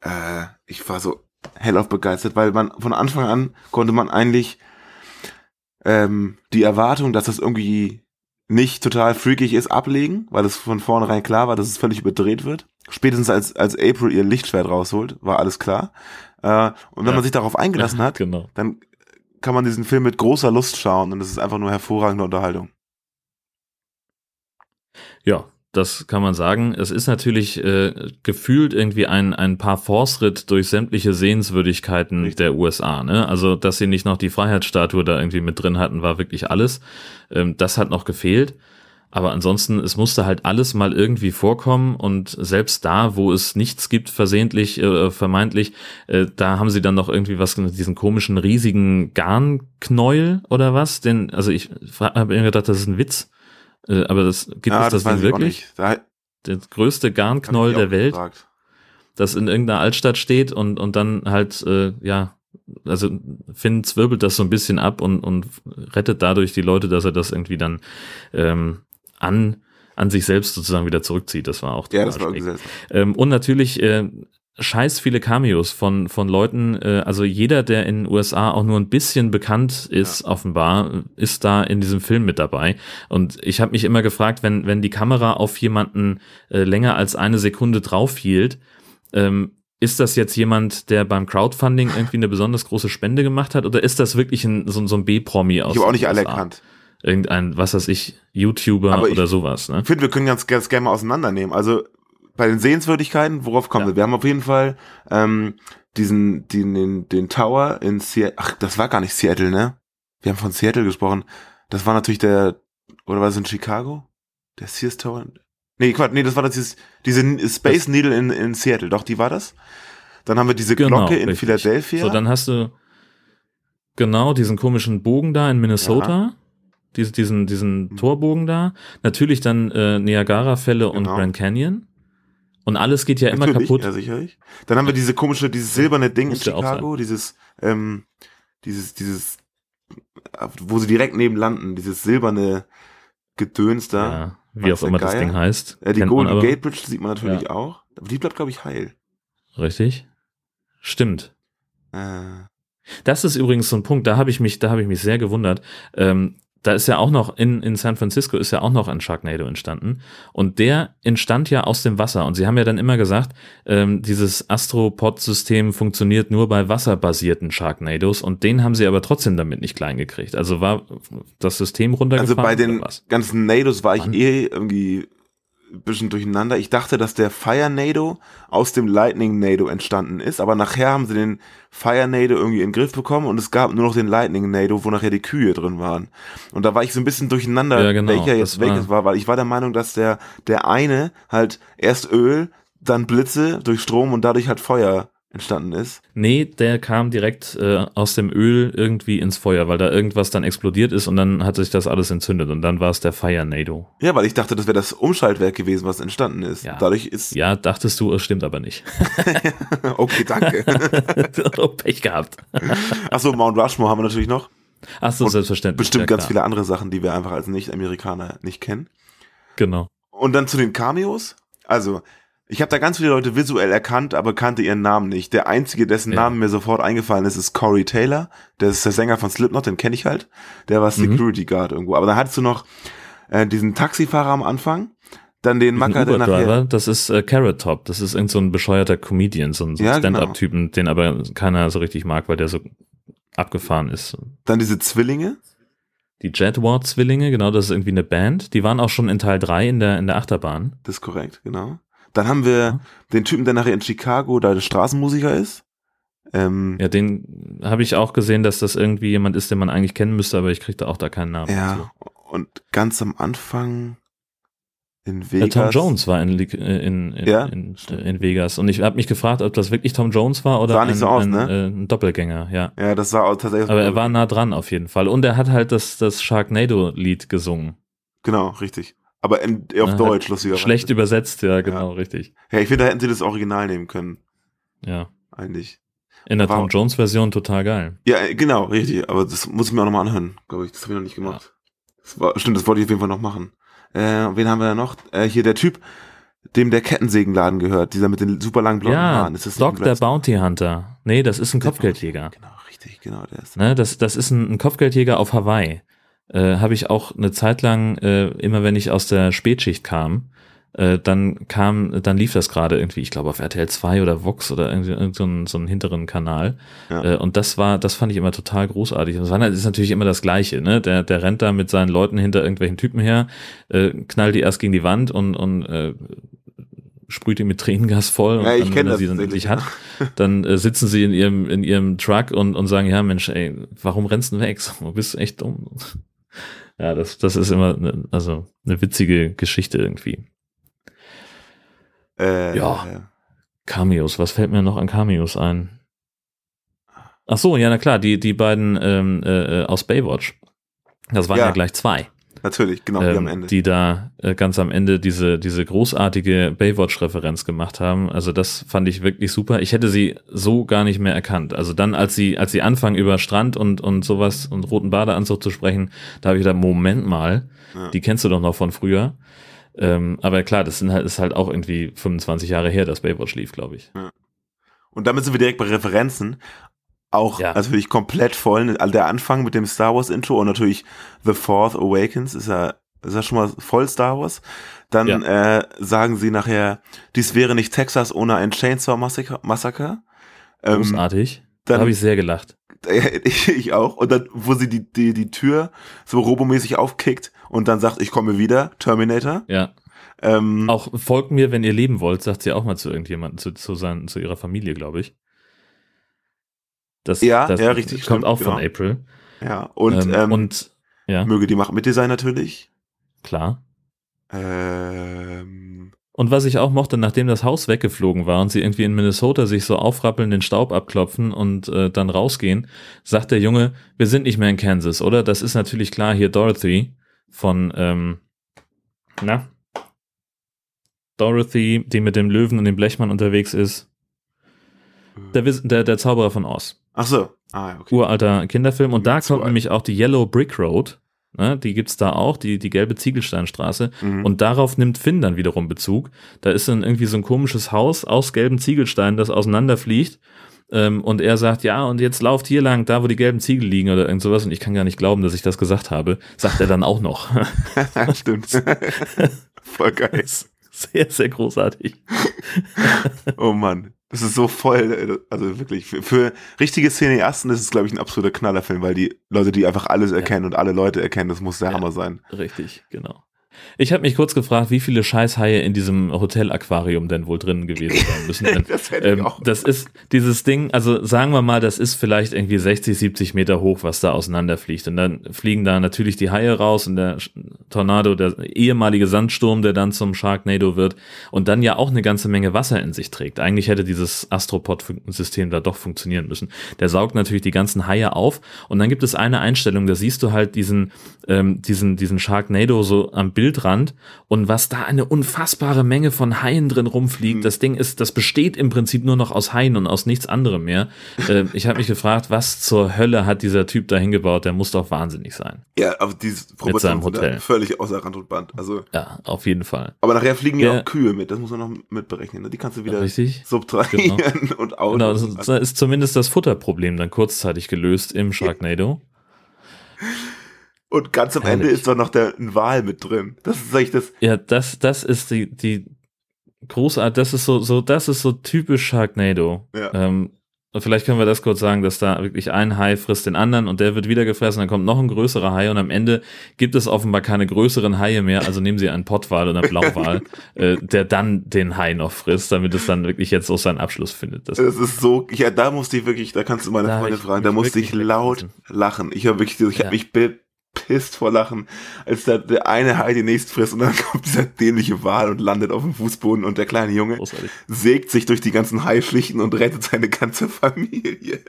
äh, ich war so hellauf begeistert, weil man von Anfang an konnte man eigentlich ähm, die Erwartung, dass das irgendwie nicht total freakig ist, ablegen, weil es von vornherein klar war, dass es völlig überdreht wird. Spätestens als, als April ihr Lichtschwert rausholt, war alles klar. Äh, und wenn ja. man sich darauf eingelassen hat, genau. dann kann man diesen Film mit großer Lust schauen und es ist einfach nur hervorragende Unterhaltung. Ja, das kann man sagen. Es ist natürlich äh, gefühlt irgendwie ein, ein paar Force-Ritt durch sämtliche Sehenswürdigkeiten Richtig. der USA. Ne? Also, dass sie nicht noch die Freiheitsstatue da irgendwie mit drin hatten, war wirklich alles. Ähm, das hat noch gefehlt. Aber ansonsten, es musste halt alles mal irgendwie vorkommen und selbst da, wo es nichts gibt, versehentlich, äh, vermeintlich, äh, da haben sie dann noch irgendwie was mit diesen komischen riesigen Garnknäuel oder was? Denn, also ich habe irgendwie gedacht, das ist ein Witz. Äh, aber das gibt ja, es das, das wirklich? Da, der größte Garnknäuel der Welt, gefragt. das in irgendeiner Altstadt steht und, und dann halt, äh, ja, also Finn zwirbelt das so ein bisschen ab und, und rettet dadurch die Leute, dass er das irgendwie dann ähm, an an sich selbst sozusagen wieder zurückzieht. Das war auch ja, das war ähm, und natürlich äh, scheiß viele Cameos von, von Leuten, äh, also jeder, der in den USA auch nur ein bisschen bekannt ist, ja. offenbar, ist da in diesem Film mit dabei. Und ich habe mich immer gefragt, wenn, wenn die Kamera auf jemanden äh, länger als eine Sekunde drauf hielt, ähm, ist das jetzt jemand, der beim Crowdfunding irgendwie eine besonders große Spende gemacht hat, oder ist das wirklich ein, so, so ein B-Promi aus? Ich habe auch nicht alle erkannt irgendein, was weiß ich, YouTuber Aber oder sowas. Ne? Ich finde, wir können ganz, ganz gerne mal auseinandernehmen. Also bei den Sehenswürdigkeiten, worauf kommen ja. wir? Wir haben auf jeden Fall ähm, diesen, den, den, den Tower in Seattle. Ach, das war gar nicht Seattle, ne? Wir haben von Seattle gesprochen. Das war natürlich der, oder war es in Chicago? Der Sears Tower? Nee, Quatsch, nee, das war das, dieses, diese Space das, Needle in, in Seattle. Doch, die war das. Dann haben wir diese genau, Glocke in richtig. Philadelphia. So, dann hast du genau diesen komischen Bogen da in Minnesota. Ja diese, diesen, diesen hm. Torbogen da. Natürlich dann äh, Niagara-Fälle und genau. Grand Canyon. Und alles geht ja Natürlich, immer kaputt. Ja, sicherlich. Dann haben wir diese komische, dieses silberne Ding in Chicago, dieses, ähm, dieses, dieses, wo sie direkt neben landen, dieses silberne Gedöns da. Ja, wie auch immer das Ding heißt. Ja, die Golden Gate Bridge sieht man natürlich ja. auch. Aber die bleibt, glaube ich, heil. Richtig. Stimmt. Äh. Das ist übrigens so ein Punkt, da habe ich mich, da habe ich mich sehr gewundert. Ähm, da ist ja auch noch in, in San Francisco ist ja auch noch ein Sharknado entstanden und der entstand ja aus dem Wasser und sie haben ja dann immer gesagt, ähm, dieses Astropod-System funktioniert nur bei wasserbasierten Sharknados und den haben sie aber trotzdem damit nicht klein gekriegt. Also war das System runtergefallen? Also bei den ganzen Nados war ich Wann? eh irgendwie bisschen durcheinander. Ich dachte, dass der Fire Nado aus dem Lightning Nado entstanden ist, aber nachher haben sie den Fire Nado irgendwie in den Griff bekommen und es gab nur noch den Lightning Nado, wo nachher die Kühe drin waren. Und da war ich so ein bisschen durcheinander, Ja, genau, welcher jetzt welches war, weil ich war der Meinung, dass der, der eine halt erst Öl, dann Blitze durch Strom und dadurch halt Feuer entstanden ist. Nee, der kam direkt äh, aus dem Öl irgendwie ins Feuer, weil da irgendwas dann explodiert ist und dann hat sich das alles entzündet und dann war es der Fire Nado. Ja, weil ich dachte, das wäre das Umschaltwerk gewesen, was entstanden ist. Dadurch ist. Ja, dachtest du, es stimmt aber nicht. okay, danke. oh, Pech gehabt. Achso, Mount Rushmore haben wir natürlich noch. Ach so, Und selbstverständlich. Bestimmt ja, ganz klar. viele andere Sachen, die wir einfach als Nicht-Amerikaner nicht kennen. Genau. Und dann zu den Cameos. Also, ich habe da ganz viele Leute visuell erkannt, aber kannte ihren Namen nicht. Der einzige, dessen Namen mir sofort eingefallen ist, ist Corey Taylor. Der ist der Sänger von Slipknot, den kenne ich halt. Der war Mhm. Security Guard irgendwo. Aber dann hattest du noch äh, diesen Taxifahrer am Anfang, dann den Macker, der nachher... das ist äh, Carrot Top. Das ist irgend so ein bescheuerter Comedian, so ein, so Ja, genau. Stand-Up-Typen, den aber keiner so richtig mag, weil der so abgefahren ist. Dann diese Zwillinge. Die Jetward-Zwillinge, genau, das ist irgendwie eine Band. Die waren auch schon in Teil 3 in der, in der Achterbahn. Das ist korrekt, genau. Dann haben wir den Typen, der nachher in Chicago da der Straßenmusiker ist. Ähm, Ja, den habe ich auch gesehen, dass das irgendwie jemand ist, den man eigentlich kennen müsste, aber ich kriege da auch da keinen Namen. ja, und ganz am Anfang in Vegas. Tom Jones war in, äh, in, in, Ja, in, in Vegas und ich habe mich gefragt, ob das wirklich Tom Jones war oder Sah nicht ein, so aus, ein, ne? äh, ein Doppelgänger, ja. Ja, das sah auch tatsächlich. Aber er war nah dran auf jeden Fall und er hat halt das, das Sharknado-Lied gesungen. Genau, richtig. Aber in, auf Ne, Deutsch, hat lustigerweise. Schlecht übersetzt, ja, genau, richtig. Ja, ich finde, da hätten sie das Original nehmen können. Ja. Eigentlich. In der War- Tom Jones-Version total geil. Ja, äh, genau, richtig. Aber das muss ich mir auch nochmal anhören, glaube ich. Das habe ich noch nicht gemacht. Das war, stimmt, das wollte ich auf jeden Fall noch machen. Äh, wen haben wir da noch? Äh, hier der Typ, dem der Kettensägenladen gehört, dieser mit den super langen blonden Ja, Haaren. Ist das Doc der Bounty Hunter. Nee, das ist ein Kopfgeldjäger. Richtig, genau, der ist. Ne, das, das ist ein, ein Kopfgeldjäger auf Hawaii. Äh, Habe ich auch eine Zeit lang, äh, immer wenn ich aus der Spätschicht kam, äh, dann kam, dann lief das gerade irgendwie, ich glaube auf RTL 2 oder Vox oder irgendwie irgend so einen, so einen hinteren Kanal. Ja. Äh, und das war, das fand ich immer total großartig. Und das ist natürlich immer das Gleiche, ne? Der, der rennt da mit seinen Leuten hinter irgendwelchen Typen her, äh, knallt die erst gegen die Wand und, und äh, sprüht ihn mit Tränengas voll und Ja, ich dann, wenn er sie dann endlich hat, dann äh, sitzen sie in ihrem, in ihrem Truck und, und sagen, ja Mensch, ey, warum rennst du weg? Du bist echt dumm. Ja, das, das ist immer ne, also eine witzige Geschichte irgendwie. Äh, Ja. Cameos, was fällt mir noch an Cameos ein? Ach so, ja, na klar, die, die beiden ähm, äh, aus Baywatch. Das waren ja, Ja. gleich zwei. Natürlich, genau, die ähm, am Ende. die da äh, ganz am Ende diese, diese großartige Baywatch-Referenz gemacht haben. Also das fand ich wirklich super. Ich hätte sie so gar nicht mehr erkannt. Also dann, als sie, als sie anfangen über Strand und, und sowas und roten Badeanzug zu sprechen, da habe ich gedacht, Moment mal, Ja. die kennst du doch noch von früher. Ähm, aber klar, das sind halt, ist halt auch irgendwie 25 Jahre her, dass Baywatch lief, glaube ich. Und damit sind wir direkt bei Referenzen. Auch natürlich komplett voll. Also der Anfang mit dem Star Wars Intro und natürlich The Fourth Awakens ist ja, ist ja schon mal voll Star Wars. Dann äh, sagen sie nachher, dies wäre nicht Texas ohne ein Chainsaw Massacre. Massaker. Ähm, Großartig. dann- da habe ich sehr gelacht. ich, ich auch. Und dann, wo sie die, die, die Tür so robomäßig aufkickt und dann sagt, ich komme wieder, Terminator. Ja. Ähm, Auch folgt mir, wenn ihr leben wollt, sagt sie auch mal zu irgendjemandem, zu, zu, sein, zu ihrer Familie, glaube ich. Das, Ja, das ja, richtig, Kommt stimmt, auch von genau. April. Ja, und, ähm, ähm, und ja, möge die Macht mit dir sein natürlich. klar. Ähm, Und was ich auch mochte, nachdem das Haus weggeflogen war und sie irgendwie in Minnesota sich so aufrappeln, den Staub abklopfen und äh, dann rausgehen, sagt der Junge, wir sind nicht mehr in Kansas, oder? Das ist natürlich klar hier Dorothy von, ähm, na? Dorothy, die mit dem Löwen und dem Blechmann unterwegs ist. Der, der, der Zauberer von Oz. Ach so. Ah, okay. Uralter Kinderfilm. Und da kommt nämlich auch die Yellow Brick Road. Ne, die gibt's da auch, die, die gelbe Ziegelsteinstraße. Mhm. Und darauf nimmt Finn dann wiederum Bezug. Da ist dann irgendwie so ein komisches Haus aus gelben Ziegelsteinen, das auseinanderfliegt. Ähm, und er sagt, ja, und jetzt lauft hier lang, da wo die gelben Ziegel liegen oder irgend sowas. Und ich kann gar nicht glauben, dass ich das gesagt habe. Sagt er dann auch noch. Stimmt. Voll geil. Sehr, sehr großartig. oh Mann. Das ist so voll, äh, also wirklich, für, für richtige Cineasten ist es, glaube ich, ein absoluter Knallerfilm, weil die Leute, die einfach alles erkennen und alle Leute erkennen, das muss der Hammer sein. Richtig, genau. Ich habe mich kurz gefragt, wie viele Scheißhaie in diesem Hotel-Aquarium denn wohl drin gewesen sein müssen. Denn, Das ähm, das ist dieses Ding, also sagen wir mal, das ist vielleicht irgendwie 60, 70 Meter hoch, was da auseinanderfliegt. Und dann fliegen da natürlich die Haie raus und der Tornado, der ehemalige Sandsturm, der dann zum Sharknado wird und dann ja auch eine ganze Menge Wasser in sich trägt. Eigentlich hätte dieses Astropod-System da doch funktionieren müssen. Der saugt natürlich die ganzen Haie auf und dann gibt es eine Einstellung, da siehst du halt diesen, ähm, diesen, diesen Sharknado so am Bildrand und was da eine unfassbare Menge von Haien drin rumfliegt. Das Ding ist, das besteht im Prinzip nur noch aus Haien und aus nichts anderem mehr. Äh, ich habe mich gefragt, was zur Hölle hat dieser Typ da hingebaut? Der muss doch wahnsinnig sein. Ja, aber dieses Proportionen seinem Hotel. völlig außer Rand und Band. Also, Ja, auf jeden Fall. aber nachher fliegen ja, Ja. auch Kühe mit, das muss man noch mitberechnen. Ne? Die kannst du wieder Richtig. subtrahieren und Autos. Genau, da ist zumindest das Futterproblem dann kurzzeitig gelöst im Sharknado. Und ganz am Herrlich. Ende ist doch noch der ein Wal mit drin. Das ist eigentlich das. Ja, das, das ist die, die großart, das ist so, so, das ist so typisch Sharknado. Ja. Ähm, und vielleicht können wir das kurz sagen, dass da wirklich ein Hai frisst den anderen und der wird wieder gefressen, dann kommt noch ein größerer Hai und am Ende gibt es offenbar keine größeren Haie mehr, also nehmen sie einen Pottwal oder Blauwal, äh, der dann den Hai noch frisst, damit es dann wirklich jetzt auch seinen Abschluss findet. Das, Das ist so, ja, da musste ich wirklich, da kannst du meine Da ich fragen, da musste ich laut lachen. Ich habe wirklich, ich Ja. habe mich bepisst vor Lachen, als da der eine Hai den nächsten frisst und dann kommt dieser dämliche Wal und landet auf dem Fußboden und der kleine Junge großartig. sägt sich durch die ganzen Haischlichten und rettet seine ganze Familie.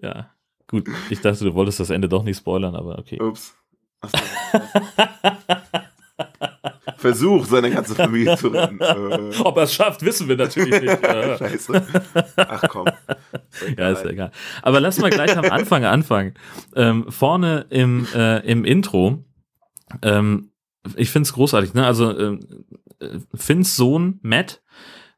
Ja, gut. Ich dachte, du wolltest das Ende doch nicht spoilern, aber okay. Ups. Ach so. Versuch, seine ganze Familie zu retten. Äh, Ob er es schafft, wissen wir natürlich nicht. Scheiße. Ach komm. Ja, ist ja egal. Aber lass mal gleich am Anfang anfangen. Ähm, vorne im, äh, im Intro, ähm, ich find's großartig, ne? Also ähm, äh, Finns Sohn Matt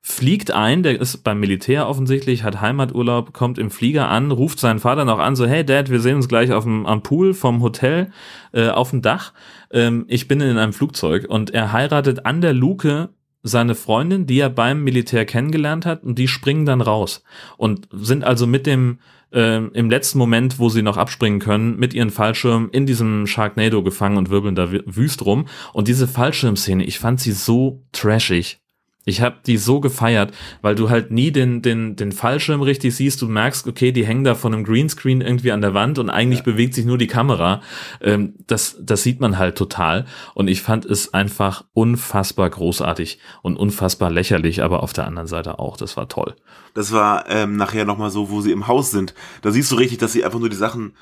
fliegt ein, der ist beim Militär offensichtlich, hat Heimaturlaub, kommt im Flieger an, ruft seinen Vater noch an, so, hey Dad, wir sehen uns gleich auf dem, am Pool vom Hotel äh, auf dem Dach. Ähm, ich bin in einem Flugzeug und er heiratet an der Luke seine Freundin, die er beim Militär kennengelernt hat, und die springen dann raus und sind also mit dem ähm, im letzten Moment, wo sie noch abspringen können, mit ihren Fallschirmen in diesem Sharknado gefangen und wirbeln da wü- wüst rum. Und diese Fallschirmszene, ich fand sie so trashig. Ich habe die so gefeiert, weil du halt nie den, den, den Fallschirm richtig siehst. Du merkst, okay, die hängen da von einem Greenscreen irgendwie an der Wand und eigentlich bewegt sich nur die Kamera. Ähm, das, das sieht man halt total. Und ich fand es einfach unfassbar großartig und unfassbar lächerlich, aber auf der anderen Seite auch. Das war toll. Das war ähm, nachher nochmal so, wo sie im Haus sind. Da siehst du richtig, dass sie einfach nur die Sachen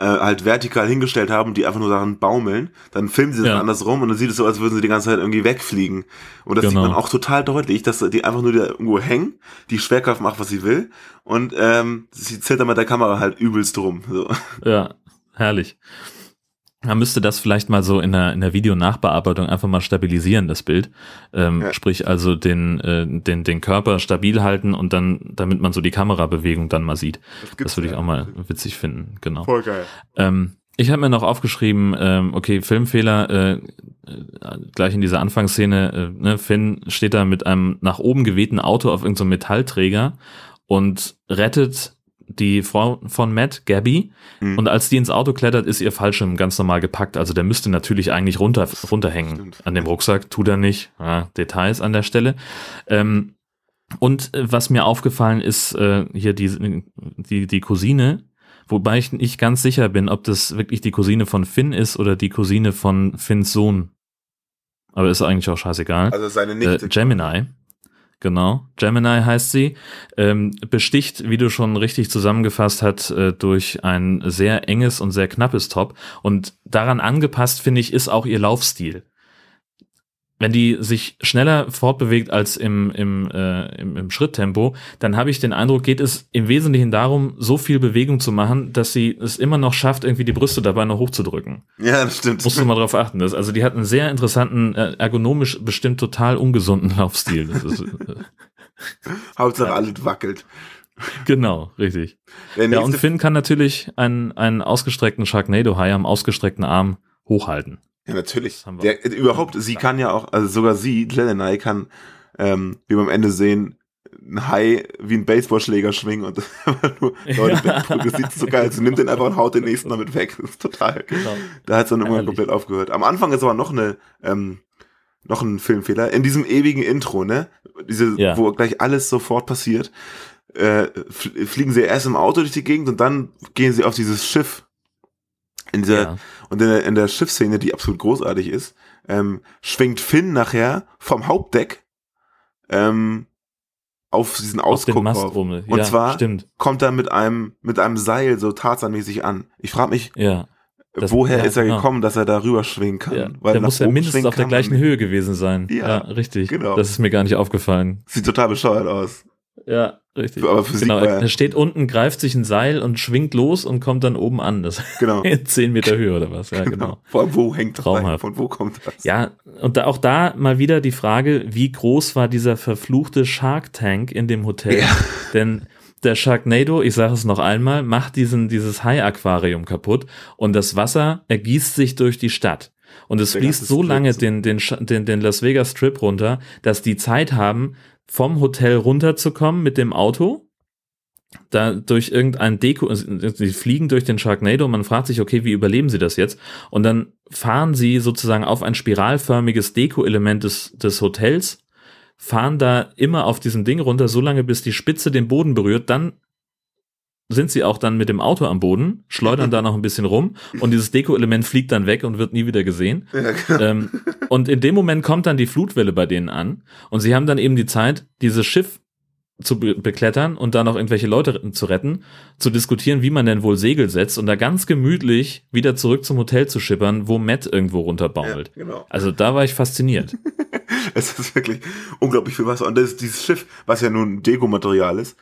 äh, halt vertikal hingestellt haben, die einfach nur daran baumeln. Dann filmen sie das Ja. andersrum und dann sieht es so, als würden sie die ganze Zeit irgendwie wegfliegen. Und das Genau. sieht man auch total deutlich, dass die einfach nur da irgendwo hängen, die Schwerkraft macht, was sie will. Und ähm, sie zählt dann mit der Kamera halt übelst rum. So. Ja, herrlich. Man müsste das vielleicht mal so in der, in der Videonachbearbeitung einfach mal stabilisieren, das Bild. Ähm, Ja. Sprich also den, äh, den, den Körper stabil halten und dann, damit man so die Kamerabewegung dann mal sieht. Das, gibt's würde ich ja. auch mal witzig finden, genau. Voll geil. Ähm, ich habe mir noch aufgeschrieben, ähm, okay, Filmfehler, äh, äh, gleich in dieser Anfangsszene, äh, ne, Finn steht da mit einem nach oben gewehten Auto auf irgendeinem Metallträger und rettet die Frau von Matt, Gabby, Mhm. und als die ins Auto klettert, ist ihr Fallschirm ganz normal gepackt. Also der müsste natürlich eigentlich runter, runterhängen Stimmt. an dem Rucksack, tut er nicht. Ja, Details an der Stelle. Ähm, und äh, was mir aufgefallen ist, äh, hier die, die, die Cousine, wobei ich nicht ganz sicher bin, ob das wirklich die Cousine von Finn ist oder die Cousine von Finns Sohn. Aber ist eigentlich auch scheißegal. Also seine Äh, Nichte. Gemini. Genau, Gemini heißt sie, ähm, besticht, wie du schon richtig zusammengefasst hast, äh, durch ein sehr enges und sehr knappes Top. Und daran angepasst, finde ich, ist auch ihr Laufstil. Wenn die sich schneller fortbewegt als im, im, äh, im, im Schritttempo, dann habe ich den Eindruck, geht es im Wesentlichen darum, so viel Bewegung zu machen, dass sie es immer noch schafft, irgendwie die Brüste dabei noch hochzudrücken. Ja, das stimmt. Musst du mal drauf achten. Das, also die hat einen sehr interessanten, äh, ergonomisch bestimmt total ungesunden Laufstil. Das ist, äh, Hauptsache alles wackelt. genau, richtig. Ja, und Finn kann natürlich einen, einen ausgestreckten Sharknado-Hai am ausgestreckten Arm hochhalten. Ja, natürlich. Der, überhaupt, sie kann ja auch, also sogar sie, Glendenai, kann, ähm, wie wir am Ende sehen, ein Hai wie ein Baseballschläger schwingen und einfach nur Leute Ja. wegprügeln. Sieht so geil. Sie nimmt den einfach und haut den nächsten damit weg. Das ist total. Genau. Da hat es dann irgendwann komplett aufgehört. Am Anfang ist aber noch eine, ähm, noch ein Filmfehler. In diesem ewigen Intro, ne? Diese, Ja. wo gleich alles sofort passiert, äh, fl- fliegen sie erst im Auto durch die Gegend und dann gehen sie auf dieses Schiff. In dieser, Ja. und in der, in der Schiffsszene, die absolut großartig ist, ähm, schwingt Finn nachher vom Hauptdeck ähm, auf diesen Auf Ausguck rum. Und Ja, zwar stimmt. kommt er mit einem mit einem Seil so tarzanmäßig an. Ich frage mich, Ja. Das- woher ja, ist er genau. gekommen, dass er da rüber schwingen kann? Ja, Weil der muss ja mindestens auf der gleichen. Höhe gewesen sein. Ja, Ja, richtig. genau. Das ist mir gar nicht aufgefallen. Sieht total bescheuert aus. Ja, richtig. Aber Physik genau, ja- er steht unten, greift sich ein Seil und schwingt los und kommt dann oben an. Das Genau. 10 Meter Höhe oder was. Ja, genau. Vor allem, wo hängt das? Traumhaft. Von wo kommt das? Ja, und da, auch da mal wieder die Frage, wie groß war dieser verfluchte Shark Tank in dem Hotel? Denn der Sharknado, ich sage es noch einmal, macht diesen, dieses Hai-Aquarium kaputt und das Wasser ergießt sich durch die Stadt. Und es fließt so lange den, den, den, den Las Vegas Strip runter, dass die Zeit haben, vom Hotel runterzukommen mit dem Auto, da durch irgendein Deko, also, sie fliegen durch den Sharknado und man fragt sich, okay, wie überleben sie das jetzt? Und dann fahren sie sozusagen auf ein spiralförmiges Deko-Element des, des Hotels, fahren da immer auf diesem Ding runter, so lange bis die Spitze den Boden berührt, dann sind sie auch dann mit dem Auto am Boden, schleudern da noch ein bisschen rum und dieses Deko-Element fliegt dann weg und wird nie wieder gesehen. Ja, genau. Ähm, und in dem Moment kommt dann die Flutwelle bei denen an und sie haben dann eben die Zeit, dieses Schiff zu be beklettern und da noch irgendwelche Leute zu retten, zu diskutieren, wie man denn wohl Segel setzt und da ganz gemütlich wieder zurück zum Hotel zu schippern, wo Matt irgendwo runterbaumelt. Ja, genau. Also da war ich fasziniert. Es ist wirklich unglaublich viel Wasser. Und das, dieses Schiff, was ja nun ein Deko-Material ist,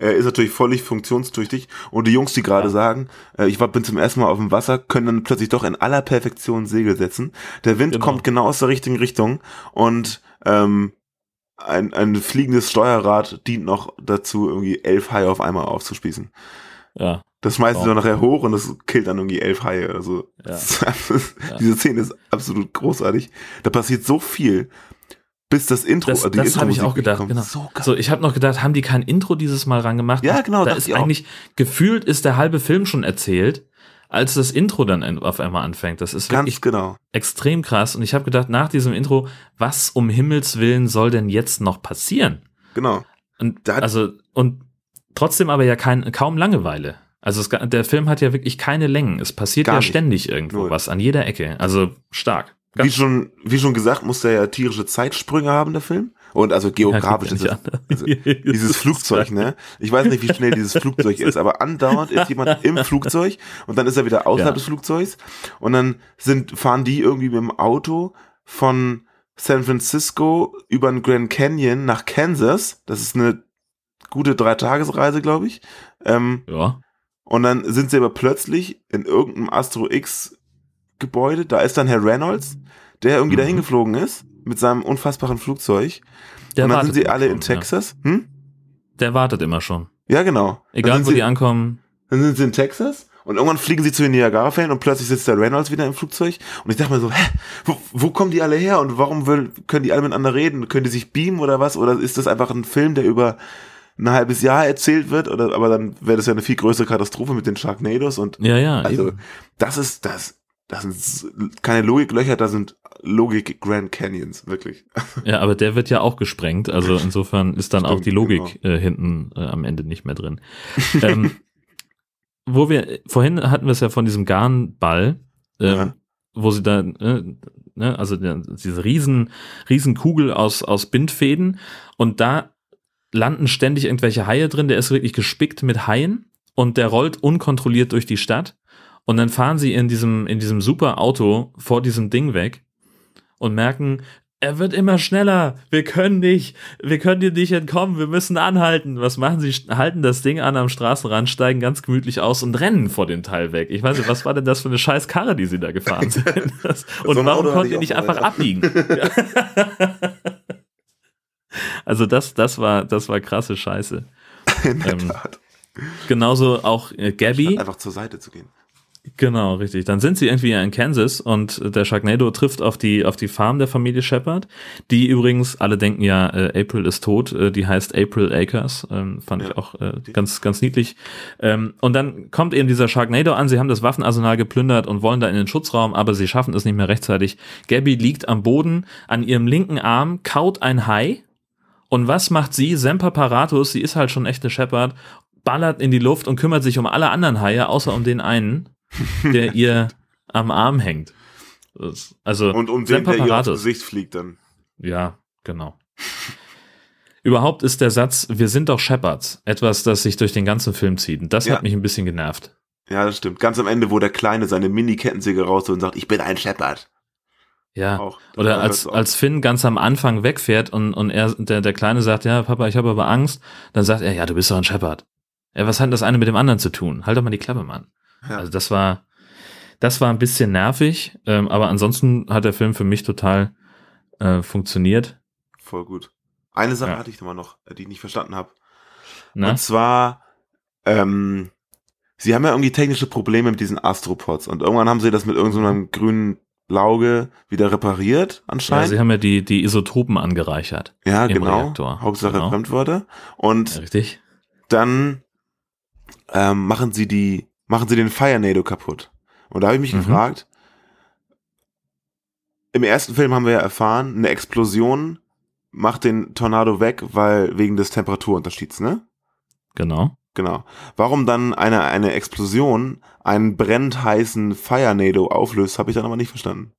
äh, ist natürlich völlig funktionstüchtig. Und die Jungs, die gerade sagen, äh, ich war, bin zum ersten Mal auf dem Wasser, können dann plötzlich doch in aller Perfektion Segel setzen. Der Wind Genau. kommt genau aus der richtigen Richtung und ähm, ein, ein fliegendes Steuerrad dient noch dazu, irgendwie elf Haie auf einmal aufzuspießen. Ja. Das schmeißen sie Wow. dann nachher hoch und das killt dann irgendwie elf Haie oder so. Ja. Diese Szene ist absolut großartig. Da passiert so viel, bis das Intro, Das, also die das habe ich auch gedacht, kommt. genau. So So, ich habe noch gedacht, haben die kein Intro dieses Mal rangemacht? Ja, genau, Da ist ich auch. eigentlich, gefühlt ist der halbe Film schon erzählt, als das Intro dann auf einmal anfängt. Das ist Ganz wirklich genau. extrem krass. Und ich habe gedacht, nach diesem Intro, was um Himmels Willen soll denn jetzt noch passieren? Genau. Und, also, und trotzdem aber ja kein, kaum Langeweile. Also es, der Film hat ja wirklich keine Längen. Es passiert Gar ja nicht. ständig irgendwo was an jeder Ecke. Also stark. Wie schon, wie schon gesagt, muss der ja tierische Zeitsprünge haben, der Film. Und also geografisch Ja, ist geht das, ja also dieses Flugzeug, ne? Ich weiß nicht, wie schnell dieses Flugzeug ist, aber andauernd ist jemand im Flugzeug und dann ist er wieder außerhalb Ja. des Flugzeugs und dann sind, fahren die irgendwie mit dem Auto von San Francisco über den Grand Canyon nach Kansas. Das ist eine gute Dreitagesreise, glaube ich. Ähm, Ja. und dann sind sie aber plötzlich in irgendeinem Astro X Gebäude. Da ist dann Herr Reynolds, der irgendwie Mhm. dahin geflogen ist mit seinem unfassbaren Flugzeug. Der und dann sind sie alle schon, in Texas. Hm? Der wartet immer schon. Ja, genau. Egal, wo sie, die ankommen. Dann sind sie in Texas und irgendwann fliegen sie zu den Niagara-Fällen und plötzlich sitzt der Reynolds wieder im Flugzeug. Und ich dachte mir so, hä, wo, wo kommen die alle her und warum will, können die alle miteinander reden? Können die sich beamen oder was? Oder ist das einfach ein Film, der über ein halbes Jahr erzählt wird? Oder, aber dann wäre das ja eine viel größere Katastrophe mit den Sharknados und Ja, ja, also eben. das ist das. Das sind keine Logiklöcher, das sind Logik Grand Canyons, wirklich. Ja, aber der wird ja auch gesprengt. Also insofern ist dann auch Stimmt, die Logik äh, hinten äh, am Ende nicht mehr drin. ähm, wo wir, vorhin hatten wir es ja von diesem Garnball, ähm, Ja. wo sie da, äh, ne, also der, diese riesen, riesen Kugel aus, aus Bindfäden und da landen ständig irgendwelche Haie drin, der ist wirklich gespickt mit Haien und der rollt unkontrolliert durch die Stadt und dann fahren sie in diesem, in diesem super Auto vor diesem Ding weg und merken, er wird immer schneller, wir können nicht, wir können dir nicht entkommen, wir müssen anhalten. Was machen sie? Halten das Ding an am Straßenrand, steigen ganz gemütlich aus und rennen vor dem Teil weg. Ich weiß nicht, was war denn das für eine scheiß Karre, die sie da gefahren sind? Und So warum konnten die nicht einfach ja. abbiegen? Also das, das war, das war krasse Scheiße. In der Ähm, Tat. Genauso auch äh, Gabby. Einfach zur Seite zu gehen. Genau, richtig. Dann sind sie irgendwie in Kansas und der Sharknado trifft auf die, auf die Farm der Familie Shepard, die übrigens, alle denken ja, äh, April ist tot, äh, die heißt April Acres, ähm, fand ja. ich auch äh, ganz, ganz niedlich. Ähm, und dann kommt eben dieser Sharknado an, sie haben das Waffenarsenal geplündert und wollen da in den Schutzraum, aber sie schaffen es nicht mehr rechtzeitig. Gabby liegt am Boden, an ihrem linken Arm kaut ein Hai. Und was macht sie? Semper Paratus, sie ist halt schon echte Shepard, ballert in die Luft und kümmert sich um alle anderen Haie, außer um den einen der ihr am Arm hängt. Das, also und um den, der ihr aufs Gesicht fliegt dann. Ja, genau. Überhaupt ist der Satz, wir sind doch Shepherds, etwas, das sich durch den ganzen Film zieht. Und das ja. hat mich ein bisschen genervt. Ja, das stimmt. Ganz am Ende, wo der Kleine seine Mini-Kettensäge raus und sagt, ich bin ein Shepherd. Ja, auch, oder als, als Finn ganz am Anfang wegfährt und, und er, der, der Kleine sagt, ja, Papa, ich habe aber Angst, dann sagt er, ja, du bist doch ein Shepherd. Ja, was hat das eine mit dem anderen zu tun? Halt doch mal die Klappe, Mann. Ja. Also das war, das war ein bisschen nervig, ähm, aber ansonsten hat der Film für mich total äh, funktioniert. Voll gut. Eine Sache ja. hatte ich immer noch, die ich nicht verstanden habe. Und zwar, ähm, sie haben ja irgendwie technische Probleme mit diesen Astropods und irgendwann haben sie das mit irgendeinem so grünen Lauge wieder repariert anscheinend. Ja, sie haben ja die, die Isotopen angereichert. Ja, genau. Reaktor. Hauptsache genau. Fremdwörter. Und ja, richtig. dann ähm, machen sie die machen sie den Fire Nado kaputt. Und da habe ich mich mhm. gefragt, im ersten Film haben wir ja erfahren, eine Explosion macht den Tornado weg, weil wegen des Temperaturunterschieds, ne? Genau. Genau. Warum dann eine, eine Explosion einen brennend heißen Fire Nado auflöst, habe ich dann aber nicht verstanden.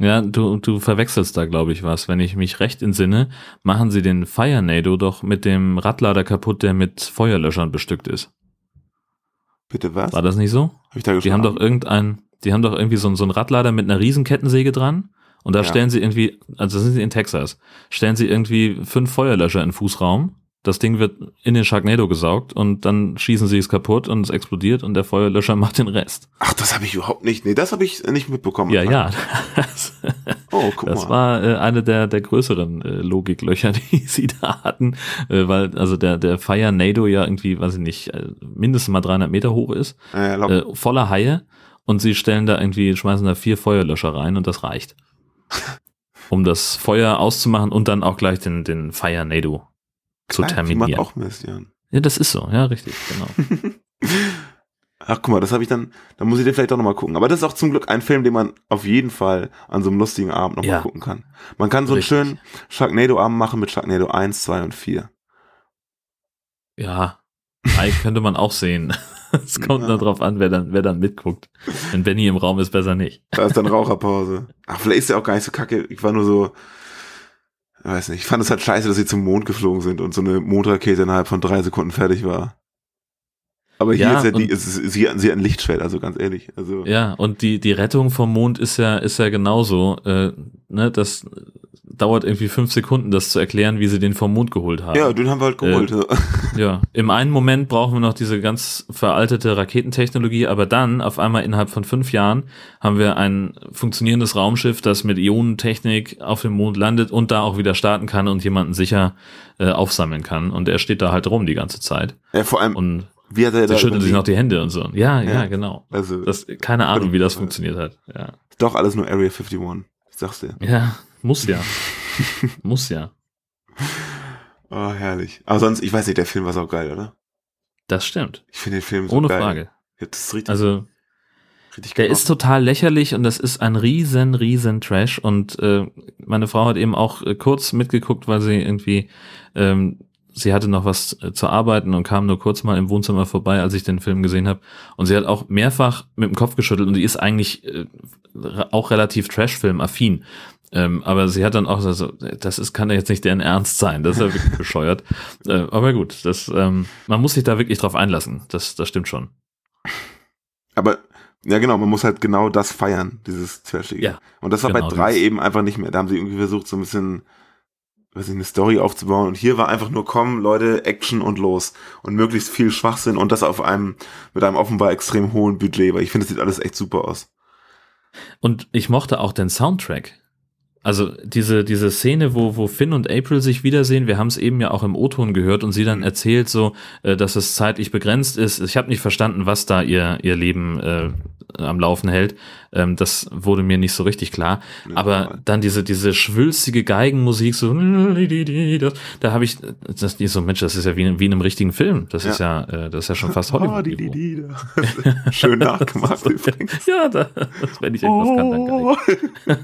Ja, du, du verwechselst da, glaube ich, was. Wenn ich mich recht entsinne, machen sie den Fire Nado doch mit dem Radlader kaputt, der mit Feuerlöschern bestückt ist. Bitte was? War das nicht so? Hab ich da die haben doch irgendein, die haben doch irgendwie so, so ein Radlader mit einer Riesenkettensäge dran. Und da ja. stellen sie irgendwie, also sind sie in Texas, stellen sie irgendwie fünf Feuerlöscher in den Fußraum das Ding wird in den Sharknado gesaugt und dann schießen sie es kaputt und es explodiert und der Feuerlöscher macht den Rest. Ach, das habe ich überhaupt nicht. Nee, das habe ich nicht mitbekommen. Ja, ja. Das, oh, guck das mal. war äh, eine der, der größeren äh, Logiklöcher, die sie da hatten, äh, weil also der, der Fire Nado ja irgendwie, weiß ich nicht, äh, mindestens mal 300 Meter hoch ist, äh, voller Haie und sie stellen da irgendwie, schmeißen da vier Feuerlöscher rein und das reicht. um das Feuer auszumachen und dann auch gleich den, den Fire Nado zu Klar, terminieren. Die macht auch Mist, Jan. Ja, das ist so, ja, richtig, genau. Ach, guck mal, das habe ich dann, da muss ich den vielleicht auch nochmal gucken. Aber das ist auch zum Glück ein Film, den man auf jeden Fall an so einem lustigen Abend nochmal ja. gucken kann. Man kann so einen schönen Sharknado-Abend machen mit Sharknado 1, 2 und 4. Ja, eigentlich könnte man auch sehen. Es kommt ja. nur drauf an, wer dann, wer dann mitguckt. Wenn Benny im Raum ist, besser nicht. Da ist dann Raucherpause. Ach, vielleicht ist der auch gar nicht so kacke. Ich war nur so, weiß nicht, ich fand es halt scheiße, dass sie zum Mond geflogen sind und so eine Mondrakete innerhalb von drei Sekunden fertig war. Aber hier ja, ist ja die, ist, ist, sie, sie ein Lichtschwert, also ganz ehrlich. Also. Ja, und die, die Rettung vom Mond ist ja, ist ja genauso, äh, ne, das dauert irgendwie fünf Sekunden, das zu erklären, wie sie den vom Mond geholt haben. Ja, den haben wir halt geholt. Äh, ja, im einen Moment brauchen wir noch diese ganz veraltete Raketentechnologie, aber dann, auf einmal innerhalb von fünf Jahren, haben wir ein funktionierendes Raumschiff, das mit Ionentechnik auf dem Mond landet und da auch wieder starten kann und jemanden sicher äh, aufsammeln kann. Und er steht da halt rum die ganze Zeit. Ja, vor allem. Und wie hat er da schütteln sich noch die Hände und so. Ja, ja, ja genau. Also, das, keine Ahnung, wie das funktioniert hat. Ja. Doch alles nur Area 51. Ich sag's dir. Ja, muss ja. muss ja. Oh, herrlich. Aber sonst, ich weiß nicht, der Film war auch geil, oder? Das stimmt. Ich finde den Film so Ohne geil. Frage. Das ist richtig, also, richtig der ist total lächerlich und das ist ein riesen, riesen Trash. Und äh, meine Frau hat eben auch äh, kurz mitgeguckt, weil sie irgendwie ähm, sie hatte noch was äh, zu arbeiten und kam nur kurz mal im Wohnzimmer vorbei, als ich den Film gesehen habe. Und sie hat auch mehrfach mit dem Kopf geschüttelt und die ist eigentlich äh, auch relativ Trash-Film-affin. Ähm, aber sie hat dann auch so, das ist, kann ja jetzt nicht deren Ernst sein, das ist ja wirklich bescheuert. Äh, aber gut, das, ähm, man muss sich da wirklich drauf einlassen, das, das stimmt schon. Aber ja, genau, man muss halt genau das feiern, dieses Trashige. Ja, und das war genau, bei drei eben einfach nicht mehr. Da haben sie irgendwie versucht, so ein bisschen weiß ich, eine Story aufzubauen. Und hier war einfach nur kommen, Leute, Action und los. Und möglichst viel Schwachsinn und das auf einem, mit einem offenbar extrem hohen Budget, weil ich finde, es sieht alles echt super aus. Und ich mochte auch den Soundtrack. Also diese, diese Szene, wo, wo Finn und April sich wiedersehen, wir haben es eben ja auch im O-Ton gehört und sie dann erzählt so, äh, dass es zeitlich begrenzt ist. Ich habe nicht verstanden, was da ihr, ihr Leben äh, am Laufen hält, ähm, das wurde mir nicht so richtig klar. Aber dann diese, diese schwülstige Geigenmusik, so, da habe ich, das ist so, Mensch, das ist ja wie, in- wie in einem richtigen Film. Das ist ja, äh, das ist ja schon fast Hollywood. Schön nachgemacht übrigens. ja, da, das, wenn ich irgendwas kann, dann geil.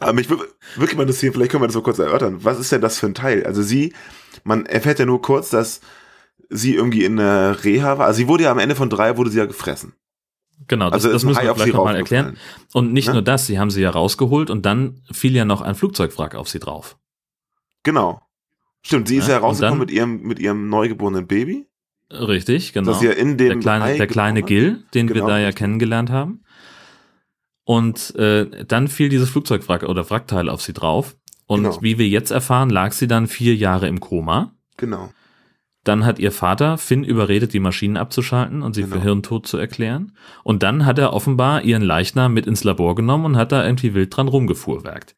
Aber mich wür- wirklich mal interessieren, vielleicht können wir das mal kurz erörtern. Was ist denn das für ein Teil? Also sie, man erfährt ja nur kurz, dass sie irgendwie in der Reha war. Also sie wurde ja am Ende von drei, wurde sie ja gefressen. Genau, das, Also das ist müssen wir vielleicht nochmal erklären. Und nicht Ne? nur das, sie haben sie ja rausgeholt und dann fiel ja noch ein Flugzeugwrack auf sie drauf. Genau. Stimmt, sie ist Ja, ja rausgekommen und mit ihrem, mit ihrem neugeborenen Baby. Richtig, genau. Das ja in dem der kleine, der kleine. Gil, den Genau. wir da ja kennengelernt haben. Und äh, dann fiel dieses Flugzeugwrack oder Wrackteil auf sie drauf. Und Genau. wie wir jetzt erfahren, lag sie dann vier Jahre im Koma. Genau. Dann hat ihr Vater Finn überredet, die Maschinen abzuschalten und sie Genau. für Hirntod zu erklären. Und dann hat er offenbar ihren Leichnam mit ins Labor genommen und hat da irgendwie wild dran rumgefuhrwerkt.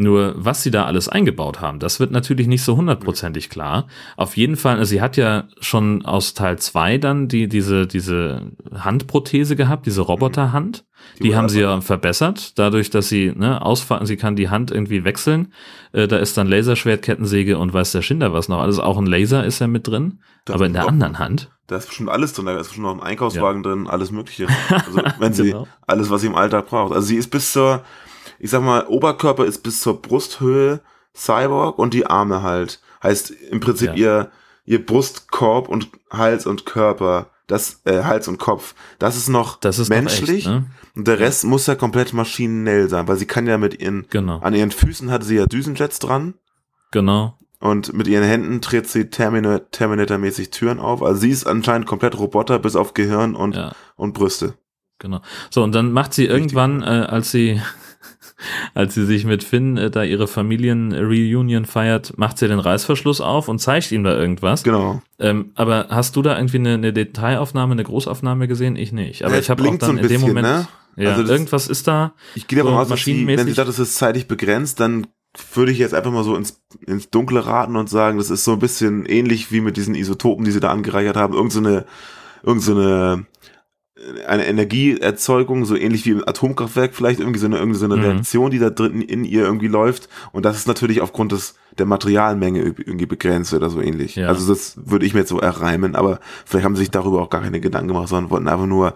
Nur was sie da alles eingebaut haben, das wird natürlich nicht so hundertprozentig klar. Auf jeden Fall, also sie hat ja schon aus Teil 2 dann die, diese, diese Handprothese gehabt, diese Roboterhand. Die Die, haben sie ja verbessert, dadurch, dass sie ne, ausfahren, sie kann die Hand irgendwie wechseln. Äh, da ist dann Laserschwert, Kettensäge und weiß der Schinder was noch. Alles auch ein Laser ist ja mit drin, Das aber in der doch. anderen Hand. Da ist bestimmt alles drin, da ist bestimmt noch ein Einkaufswagen drin, alles mögliche. Also wenn sie Genau. alles, was sie im Alltag braucht. Also sie ist bis zur, ich sag mal, Oberkörper ist bis zur Brusthöhe Cyborg und die Arme halt. Heißt im Prinzip Ja. ihr, ihr Brustkorb und Hals und Körper, das, äh, Hals und Kopf, das ist noch Das ist noch menschlich. echt, ne? Und der Rest muss ja komplett maschinell sein, weil sie kann ja mit ihren, Genau. an ihren Füßen hatte sie ja Düsenjets dran. Genau. Und mit ihren Händen dreht sie Terminator- Terminator-mäßig Türen auf. Also sie ist anscheinend komplett Roboter bis auf Gehirn und, Ja. und Brüste. Genau. So, und dann macht sie irgendwann, äh, als sie, als sie sich mit Finn äh, da ihre Familien-Reunion feiert, macht sie den Reißverschluss auf und zeigt ihm da irgendwas. Genau. Ähm, aber hast du da irgendwie eine, eine Detailaufnahme, eine Großaufnahme gesehen? Ich nicht. Aber Ja, ich habe auch so dann ein in dem bisschen, Moment, ne? ja, Also das- irgendwas ist da. Ich gehe davon so aus, dass sie, wenn sie sagt, es ist zeitlich begrenzt, dann würde ich jetzt einfach mal so ins, ins Dunkle raten und sagen, das ist so ein bisschen ähnlich wie mit diesen Isotopen, die sie da angereichert haben. Irgend so eine, irgend so eine, eine Energieerzeugung, so ähnlich wie im Atomkraftwerk vielleicht, irgendwie so eine, irgendwie so eine Mhm. Reaktion, die da drin in ihr irgendwie läuft. Und das ist natürlich aufgrund des, der Materialmenge irgendwie begrenzt oder so ähnlich. Ja. Also das würde ich mir jetzt so erreimen, aber vielleicht haben sie sich darüber auch gar keine Gedanken gemacht, sondern wollten einfach nur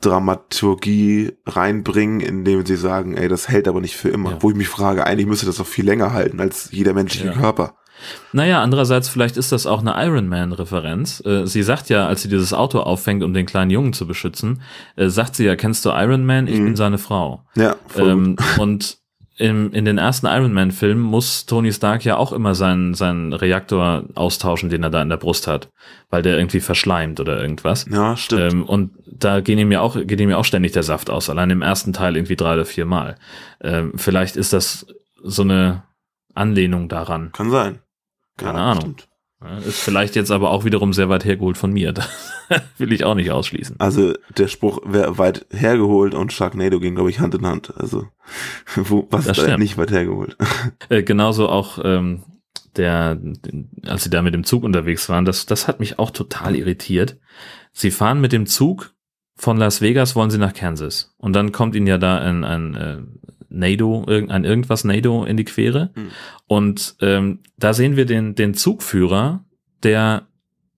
Dramaturgie reinbringen, indem sie sagen, ey, das hält aber nicht für immer. Ja. Wo ich mich frage, eigentlich müsste das doch viel länger halten als jeder menschliche Ja. Körper. Naja, andererseits, vielleicht ist das auch eine Iron Man-Referenz. Äh, sie sagt ja, als sie dieses Auto auffängt, um den kleinen Jungen zu beschützen, äh, sagt sie ja, kennst du Iron Man? Ich Mhm. bin seine Frau. Ja, Ähm, und im, in den ersten Iron Man-Filmen muss Tony Stark ja auch immer seinen, seinen Reaktor austauschen, den er da in der Brust hat, weil der irgendwie verschleimt oder irgendwas. Ja, stimmt. Ähm, und da gehen ihm ja auch, geht ihm ja auch ständig der Saft aus, allein im ersten Teil irgendwie drei oder vier Mal. Ähm, vielleicht ist das so eine Anlehnung daran. Kann sein. Keine Ja, Ahnung. stimmt. Ist vielleicht jetzt aber auch wiederum sehr weit hergeholt von mir. Das will ich auch nicht ausschließen. Also der Spruch wäre weit hergeholt und Sharknado ging, glaube ich, Hand in Hand. Also wo, was Das ist da nicht weit hergeholt? Äh, genauso auch ähm, der, als sie da mit dem Zug unterwegs waren, das, das hat mich auch total irritiert. Sie fahren mit dem Zug von Las Vegas, wollen sie nach Kansas. Und dann kommt ihnen ja da ein, ein äh, NATO, ein irgendwas NATO in die Quere. Hm. Und ähm, da sehen wir den, den Zugführer, der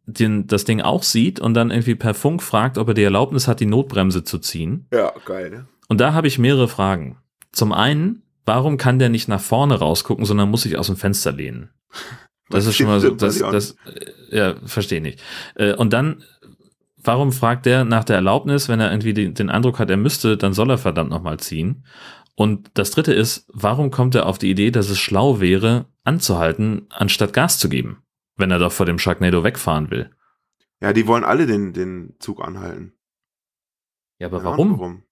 den, das Ding auch sieht und dann irgendwie per Funk fragt, ob er die Erlaubnis hat, die Notbremse zu ziehen. Ja, geil, ne? Und da habe ich mehrere Fragen. Zum einen, warum kann der nicht nach vorne rausgucken, sondern muss sich aus dem Fenster lehnen? Das ist schon mal so, das, das, äh, ja, verstehe nicht. Äh, Und dann, warum fragt der nach der Erlaubnis, wenn er irgendwie den, den Eindruck hat, er müsste, dann soll er verdammt nochmal ziehen. Und das dritte ist, warum kommt er auf die Idee, dass es schlau wäre, anzuhalten, anstatt Gas zu geben, wenn er doch vor dem Sharknado wegfahren will? Ja, die wollen alle den, den Zug anhalten. Ja, aber Ja, warum? warum?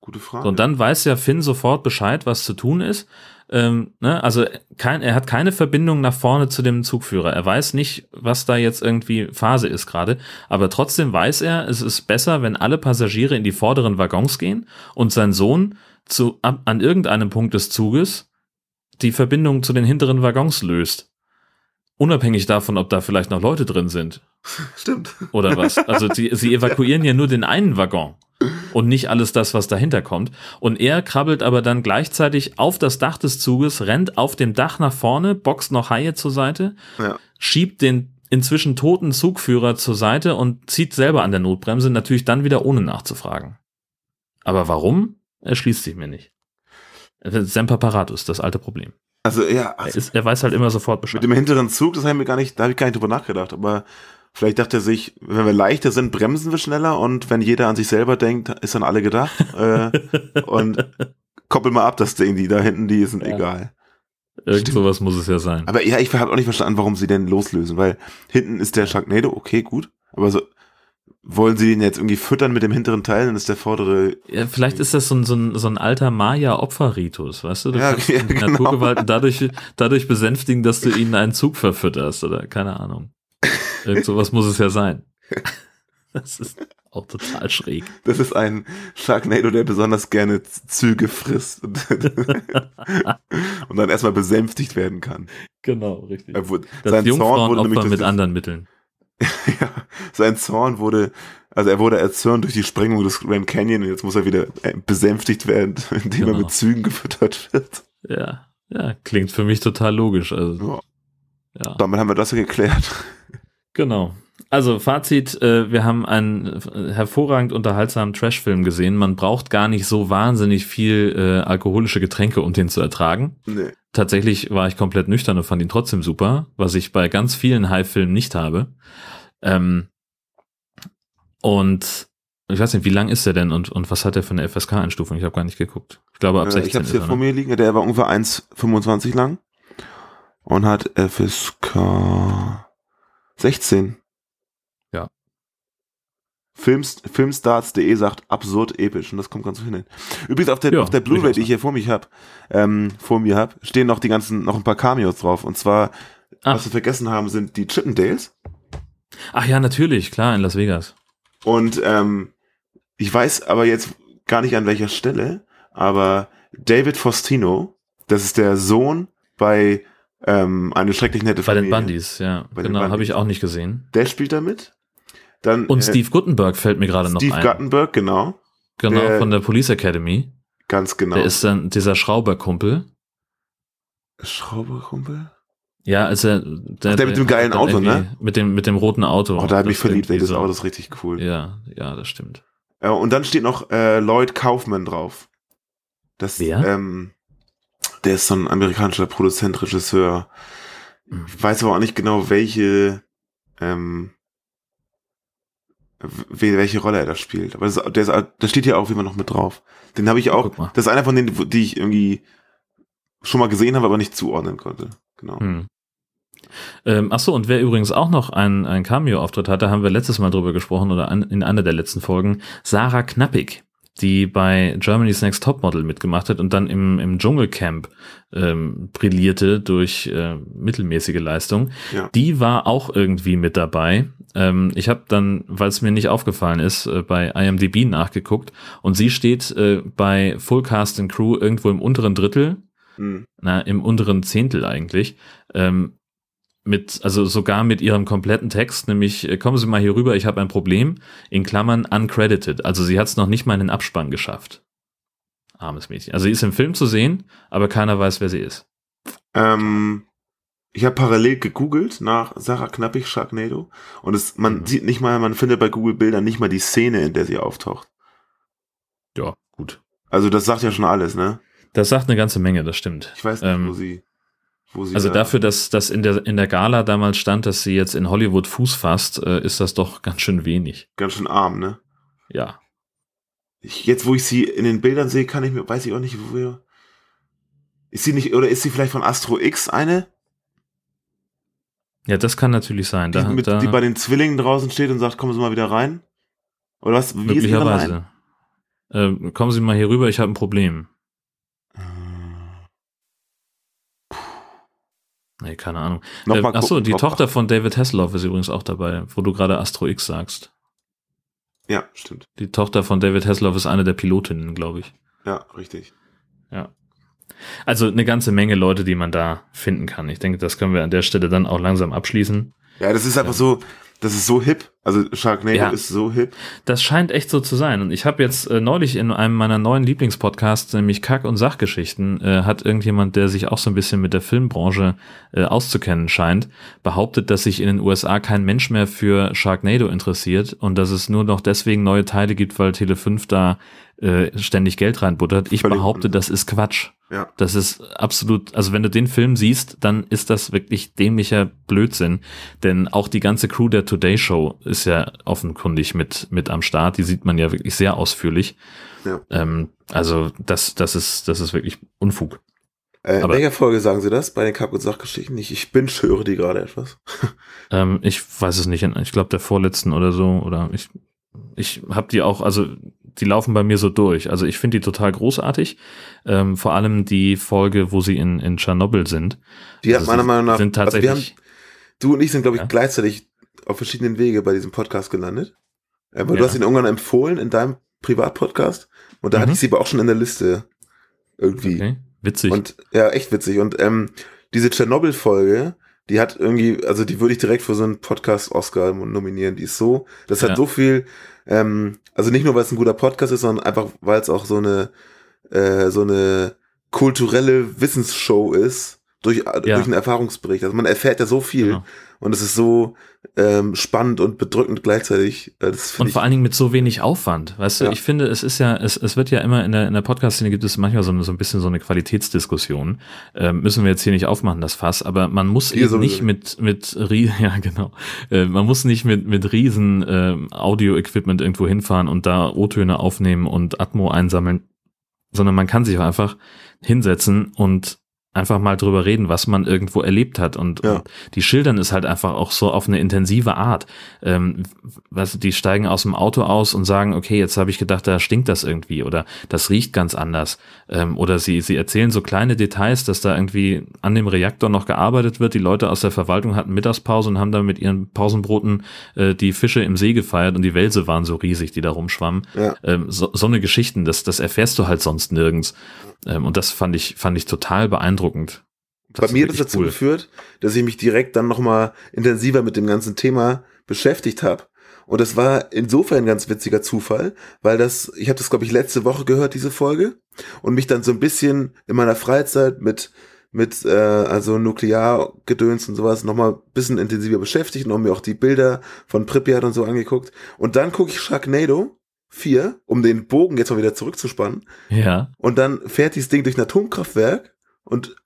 Gute Frage. So, und dann weiß ja Finn sofort Bescheid, was zu tun ist. Ähm, ne? Also kein, er hat keine Verbindung nach vorne zu dem Zugführer. Er weiß nicht, was da jetzt irgendwie Phase ist gerade. Aber trotzdem weiß er, es ist besser, wenn alle Passagiere in die vorderen Waggons gehen und sein Sohn zu, ab, an irgendeinem Punkt des Zuges die Verbindung zu den hinteren Waggons löst. Unabhängig davon, ob da vielleicht noch Leute drin sind. Stimmt. Oder was? Also sie, sie evakuieren ja nur den einen Waggon und nicht alles das, was dahinter kommt. Und er krabbelt aber dann gleichzeitig auf das Dach des Zuges, rennt auf dem Dach nach vorne, boxt noch Haie zur Seite, Ja. schiebt den inzwischen toten Zugführer zur Seite und zieht selber an der Notbremse, natürlich dann wieder ohne nachzufragen. Aber warum? Erschließt sich mir nicht. Semper Paratus, das alte Problem. Also ja, Er, also ist, er weiß halt immer sofort Bescheid. mit dem hinteren Zug, das haben wir gar nicht, da habe ich gar nicht drüber nachgedacht, aber vielleicht dachte er sich, wenn wir leichter sind, bremsen wir schneller und wenn jeder an sich selber denkt, ist an alle gedacht äh, und koppel mal ab, das Ding, die da hinten, die sind Ja. egal. Irgend sowas muss es ja sein. Aber ja, ich habe auch nicht verstanden, warum sie den loslösen, weil hinten ist der Sharknado, okay, gut, aber so wollen sie den jetzt irgendwie füttern mit dem hinteren Teil, dann ist der vordere Ja, vielleicht ist das so ein, so ein, so ein alter Maya-Opferritus, weißt du? Du Ja, kannst ja, die genau. Naturgewalten dadurch, dadurch besänftigen, dass du ihnen einen Zug verfütterst oder keine Ahnung. Irgend sowas muss es ja sein. Das ist auch total schräg. Das ist ein Sharknado, der besonders gerne Züge frisst und, und dann erstmal besänftigt werden kann. Genau, richtig. Er wurde, Das sein Zorn wurde nämlich durch mit das- anderen Mitteln. ja, sein Zorn wurde, also er wurde erzürnt durch die Sprengung des Grand Canyon und jetzt muss er wieder äh, besänftigt werden, indem er Genau. mit Zügen gefüttert wird. Ja, ja, klingt für mich total logisch. Also, ja. Damit haben wir das ja geklärt. Genau. Also Fazit, äh, wir haben einen äh, hervorragend unterhaltsamen Trashfilm gesehen. Man braucht gar nicht so wahnsinnig viel äh, alkoholische Getränke, um den zu ertragen. Nee. Tatsächlich war ich komplett nüchtern und fand ihn trotzdem super, was ich bei ganz vielen High-Filmen nicht habe. Ähm, und ich weiß nicht, wie lang ist der denn und, und was hat er für eine FSK-Einstufung? Ich habe gar nicht geguckt. Ich glaube ab Äh, 16 ich habe ist hier er, vor ne? mir liegen, der war ungefähr 1,25 lang und hat FSK 16. Ja. Films, Filmstarts.de sagt absurd episch und das kommt ganz so hin. Übrigens auf der, Ja, auf der Blu-ray, die ich hier vor mich hab, ähm, vor mir hab, stehen noch die ganzen, noch ein paar Cameos drauf. Und zwar, Ach. was wir vergessen haben, sind die Chippendales. Ach ja, natürlich, klar, in Las Vegas. Und ähm, ich weiß aber jetzt gar nicht an welcher Stelle, aber David Faustino, das ist der Sohn bei ähm, eine schrecklich nette Bei Familie. den Bundys, ja. Bei genau, habe ich auch nicht gesehen. Der spielt da mit. Dann, Und äh, Steve Guttenberg fällt mir gerade noch Steve ein. Guttenberg, genau. Genau, der- von der Police Academy. Ganz genau. Der ist dann dieser Schrauberkumpel. Schrauberkumpel? Ja, also der, Ach, der mit dem geilen Auto, ne? Mit dem, mit dem roten Auto. Oh, da hat mich Das verliebt, ey, das Auto ist richtig cool. Ja, ja, das stimmt. Ja, und dann steht noch äh, Lloyd Kaufman drauf. Das, Wer? Ähm, der ist so ein amerikanischer Produzent, Regisseur. Hm. Ich weiß aber auch nicht genau, welche, ähm, welche Rolle er da spielt. Aber das, der, ist, der steht hier auch immer noch mit drauf. Den habe ich auch. Das ist einer von denen, die ich irgendwie schon mal gesehen habe, aber nicht zuordnen konnte. Genau. Hm. Ähm, ach so, und wer übrigens auch noch einen, einen Cameo-Auftritt hatte, haben wir letztes Mal drüber gesprochen oder an, in einer der letzten Folgen, Sarah Knappig, die bei Germany's Next Topmodel mitgemacht hat und dann im, im Dschungelcamp ähm, brillierte durch äh, mittelmäßige Leistung. Ja. Die war auch irgendwie mit dabei. Ähm, ich habe dann, weil es mir nicht aufgefallen ist, äh, bei IMDb nachgeguckt und sie steht äh, bei Full Cast and Crew irgendwo im unteren Drittel Hm. na, im unteren Zehntel eigentlich, ähm, mit, also sogar mit ihrem kompletten Text, nämlich, äh, kommen Sie mal hier rüber, ich habe ein Problem, in Klammern uncredited. Also sie hat es noch nicht mal in den Abspann geschafft. Armes Mädchen. Also sie ist im Film zu sehen, aber keiner weiß, wer sie ist. Ähm, ich habe parallel gegoogelt nach Sarah Knappig Sharknado und es, man Mhm. sieht nicht mal, man findet bei Google Bildern nicht mal die Szene, in der sie auftaucht. Ja, gut. Also das sagt ja schon alles, ne? Das sagt eine ganze Menge, das stimmt. Ich weiß nicht, Ähm, wo sie, wo sie. Also da- dafür, dass das in der, in der Gala damals stand, dass sie jetzt in Hollywood Fuß fasst, äh, ist das doch ganz schön wenig. Ganz schön arm, ne? Ja. Ich, jetzt, wo ich sie in den Bildern sehe, kann ich mir, weiß ich auch nicht, wo wir. Ist sie nicht, oder ist sie vielleicht von Astro X eine, Ja, das kann natürlich sein. die, Da, mit, da, die bei den Zwillingen draußen steht und sagt, kommen Sie mal wieder rein? Oder was? Wie? Möglicherweise. Äh, kommen Sie mal hier rüber, ich habe ein Problem. Nee, keine Ahnung. Noch Äh, achso, die ob- Tochter von David Hasselhoff ist übrigens auch dabei, wo du gerade Astro X sagst. Ja, stimmt. Die Tochter von David Hasselhoff ist eine der Pilotinnen, glaube ich. Ja, richtig. Ja. Also eine ganze Menge Leute, die man da finden kann. Ich denke, das können wir an der Stelle dann auch langsam abschließen. Ja, das ist einfach so, das ist so hip. Also Sharknado Ja. ist so hip. Das scheint echt so zu sein. Und ich habe jetzt äh, neulich in einem meiner neuen Lieblingspodcasts, nämlich Kack- und Sachgeschichten, äh, hat irgendjemand, der sich auch so ein bisschen mit der Filmbranche äh, auszukennen scheint, behauptet, dass sich in den USA kein Mensch mehr für Sharknado interessiert und dass es nur noch deswegen neue Teile gibt, weil Tele 5 da äh, ständig Geld reinbuttert. Ich behaupte, das ist Quatsch. Ja. Das ist absolut, also wenn du den Film siehst, dann ist das wirklich dämlicher Blödsinn. Denn auch die ganze Crew der Today Show ist ja offenkundig mit, mit am Start. Die sieht man ja wirklich sehr ausführlich. Ja. Ähm, also das, das ist, das ist wirklich Unfug. Äh, in welcher Folge sagen Sie das? Bei den Kack- und Sachgeschichten nicht. Ich bin höre die gerade etwas. Ähm, ich weiß es nicht, ich glaube der vorletzten oder so, oder ich, ich habe die auch, also die laufen bei mir so durch. Also ich finde die total großartig. Ähm, vor allem die Folge, wo sie in, in Tschernobyl sind. Die hat Also meiner sie Meinung nach, sind also wir haben, tatsächlich, du und ich sind, glaube ich, Ja. gleichzeitig auf verschiedenen Wege bei diesem Podcast gelandet. Äh, weil Ja. du hast ihn irgendwann empfohlen in deinem Privatpodcast und da hatte Mhm. ich sie aber auch schon in der Liste. Irgendwie. okay, witzig. Und ja, echt witzig. Und ähm, diese Tschernobyl-Folge, die hat irgendwie, also die würde ich direkt für so einen Podcast-Oscar nominieren. Die ist so, das hat Ja. so viel, ähm, also nicht nur, weil es ein guter Podcast ist, sondern einfach, weil es auch so eine, äh, so eine kulturelle Wissensshow ist, durch, äh, durch einen Erfahrungsbericht. Also man erfährt ja so viel Genau. Und es ist so ähm, spannend und bedrückend gleichzeitig. Äh, Und vor allen Dingen mit so wenig Aufwand. Weißt du, Ja. ich finde, es ist ja, es, es wird ja immer in der, in der Podcast-Szene gibt es manchmal so, so ein bisschen so eine Qualitätsdiskussion. Ähm, müssen wir jetzt hier nicht aufmachen, das Fass, aber man muss Hier eben sowieso nicht mit, mit, ja, genau. Äh, man muss nicht mit, mit riesen ähm, Audio-Equipment irgendwo hinfahren und da O-Töne aufnehmen und Atmo einsammeln, sondern man kann sich einfach hinsetzen und einfach mal drüber reden, was man irgendwo erlebt hat. Und, Ja. und die schildern es halt einfach auch so auf eine intensive Art. Ähm, du, die steigen aus dem Auto aus und sagen, okay, jetzt habe ich gedacht, da stinkt das irgendwie oder das riecht ganz anders. Ähm, oder sie, sie erzählen so kleine Details, dass da irgendwie an dem Reaktor noch gearbeitet wird. Die Leute aus der Verwaltung hatten Mittagspause und haben da mit ihren Pausenbroten äh, die Fische im See gefeiert und die Wälse waren so riesig, die da rumschwammen. Ja. Ähm, so, so eine Geschichten, das, das erfährst du halt sonst nirgends. Ähm, und das fand ich, fand ich total beeindruckend. Das Bei mir hat das dazu cool. geführt, dass ich mich direkt dann nochmal intensiver mit dem ganzen Thema beschäftigt habe. Und das war insofern ein ganz witziger Zufall, weil das, ich habe das, glaube ich, letzte Woche gehört, diese Folge, und mich dann so ein bisschen in meiner Freizeit mit, mit äh, also Nukleargedöns und sowas nochmal ein bisschen intensiver beschäftigt und mir auch die Bilder von Pripyat und so angeguckt. Und dann gucke ich Sharknado 4, um den Bogen jetzt mal wieder zurückzuspannen. Ja. Und dann fährt dieses Ding durch ein Atomkraftwerk und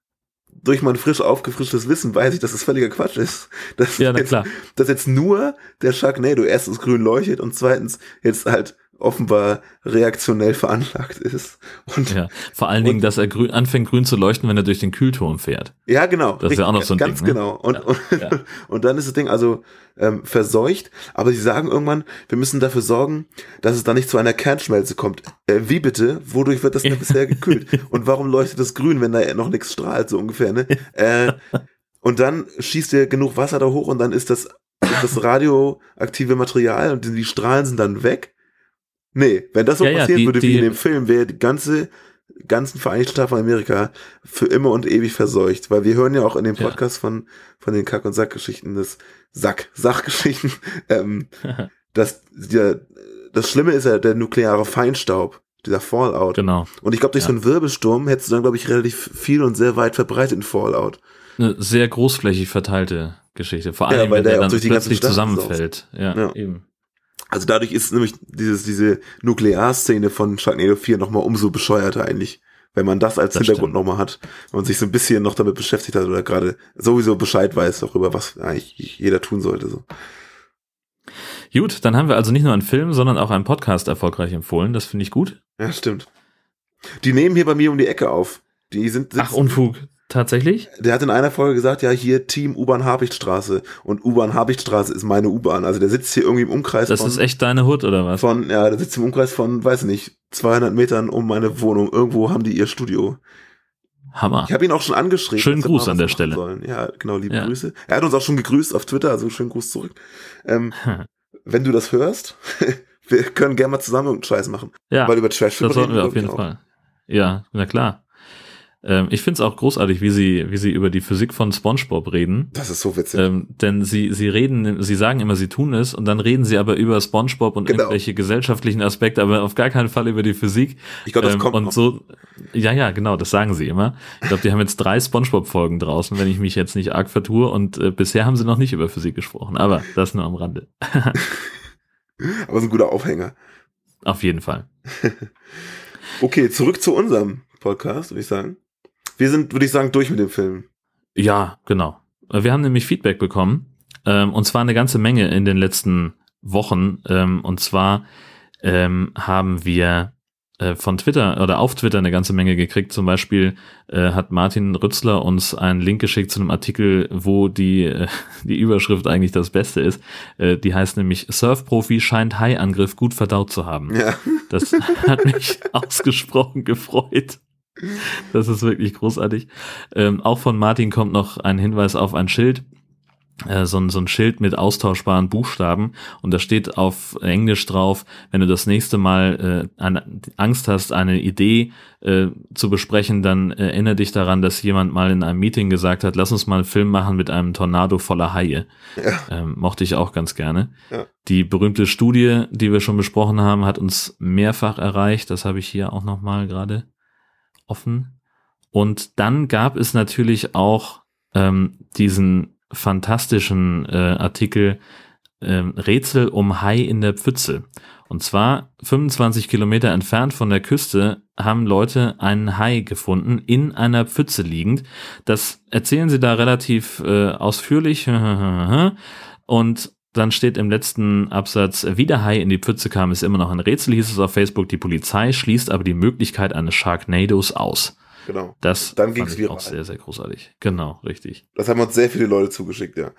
durch mein frisch aufgefrischtes Wissen weiß ich, dass das völliger Quatsch ist. Dass, Ja, na jetzt, klar. dass jetzt nur der Sharknado erstens grün leuchtet und zweitens jetzt halt offenbar reaktionell veranlagt ist. Und Ja, vor allen Dingen, dass er grün, anfängt grün zu leuchten, wenn er durch den Kühlturm fährt. Ja, genau. Das ist ja auch noch so ein Ganz Ding, ne? genau. Und, und, und dann ist das Ding also ähm, verseucht, aber sie sagen irgendwann, wir müssen dafür sorgen, dass es da nicht zu einer Kernschmelze kommt. Äh, wie bitte? Wodurch wird das denn bisher gekühlt? Und warum leuchtet das grün, wenn da noch nichts strahlt, so ungefähr, ne? Äh, und dann schießt ihr genug Wasser da hoch und dann ist das, ist das radioaktive Material und die Strahlen sind dann weg. Nee, wenn das so Ja, ja, passieren die- würde wie die- in dem Film, wäre die ganze ganzen Vereinigten Staaten von Amerika für immer und ewig verseucht, weil wir hören ja auch in dem Ja. Podcast von von den Kack- und Sackgeschichten des Sack Sachgeschichten, ähm, dass der, das Schlimme ist ja der nukleare Feinstaub, dieser Fallout. Genau. Und ich glaube, durch Ja. so einen Wirbelsturm hättest du dann, glaube ich, relativ viel und sehr weit verbreiteten Fallout. Eine sehr großflächig verteilte Geschichte. Vor Ja, allem, weil wenn der der dann durch die ganzen plötzlich zusammenfällt. Ja, Ja. eben. Also dadurch ist nämlich dieses, diese Nuklearszene von Sharknado 4 nochmal umso bescheuerter eigentlich. Wenn man das als Das Hintergrund nochmal hat und sich so ein bisschen noch damit beschäftigt hat oder gerade sowieso Bescheid weiß darüber, was eigentlich jeder tun sollte. So. Gut, dann haben wir also nicht nur einen Film, sondern auch einen Podcast erfolgreich empfohlen. Das finde ich gut. Ja, stimmt. Die nehmen hier bei mir um die Ecke auf. Die sind, Ach, Unfug. Tatsächlich? Der hat in einer Folge gesagt, ja, hier Team U-Bahn Habichtstraße. Und U-Bahn Habichtstraße ist meine U-Bahn. Also der sitzt hier irgendwie im Umkreis Das von, ist echt deine Hut, oder was? von, ja, der sitzt im Umkreis von, weiß nicht, 200 Metern um meine Wohnung. Irgendwo haben die ihr Studio. Hammer. Ich habe ihn auch schon angeschrieben. Schönen Gruß an der Stelle. Sollen. Ja, genau, liebe Ja. Grüße. Er hat uns auch schon gegrüßt auf Twitter, also schönen Gruß zurück. Ähm, wenn du das hörst, wir können gerne mal zusammen irgendeinen Scheiß machen. Ja, Weil über Trash das sollten wir auf jeden. Fall. Ja, na klar. Ähm, ich finde es auch großartig, wie sie, wie sie über die Physik von SpongeBob reden. Das ist so witzig. Ähm, denn sie, sie reden, sie sagen immer, sie tun es und dann reden sie aber über SpongeBob und Genau. irgendwelche gesellschaftlichen Aspekte, aber auf gar keinen Fall über die Physik. Ich glaub, das ähm, kommt Und noch. so, ja, ja, genau, das sagen sie immer. Ich glaube, die haben jetzt drei SpongeBob-Folgen draußen, wenn ich mich jetzt nicht arg vertue und äh, bisher haben sie noch nicht über Physik gesprochen, aber das nur am Rande. Aber so ein guter Aufhänger. Auf jeden Fall. Okay, zurück zu unserem Podcast, würde ich sagen. Wir sind, würde ich sagen, durch mit dem Film. Ja, genau. Wir haben nämlich Feedback bekommen, ähm, und zwar eine ganze Menge in den letzten Wochen. Ähm, und zwar ähm, haben wir äh, von Twitter oder auf Twitter eine ganze Menge gekriegt. Zum Beispiel äh, hat Martin Rützler uns einen Link geschickt zu einem Artikel, wo die, äh, die Überschrift eigentlich das Beste ist. Äh, die heißt nämlich Surfprofi scheint Hai-Angriff gut verdaut zu haben. Ja. Das hat mich ausgesprochen gefreut. Das ist wirklich großartig. Ähm, auch von Martin kommt noch ein Hinweis auf ein Schild. Äh, so, ein, so ein Schild mit austauschbaren Buchstaben und da steht auf Englisch drauf, wenn du das nächste Mal äh, an, Angst hast, eine Idee äh, zu besprechen, dann erinnere dich daran, dass jemand mal in einem Meeting gesagt hat, lass uns mal einen Film machen mit einem Tornado voller Haie. Ja. Ähm, mochte ich auch ganz gerne. Ja. Die berühmte Studie, die wir schon besprochen haben, hat uns mehrfach erreicht. Das habe ich hier auch nochmal gerade offen. Und dann gab es natürlich auch ähm, diesen fantastischen äh, Artikel ähm, Rätsel um Hai in der Pfütze. Und zwar 25 Kilometer entfernt von der Küste haben Leute einen Hai gefunden, in einer Pfütze liegend. Das erzählen sie da relativ äh, ausführlich. Und dann steht im letzten Absatz, wie der Hai in die Pfütze kam, ist immer noch ein Rätsel, hieß es auf Facebook. Die Polizei schließt aber die Möglichkeit eines Sharknados aus. Genau. Das Dann ging's ich viral. auch sehr, sehr großartig. Genau, richtig. Das haben uns sehr viele Leute zugeschickt, ja.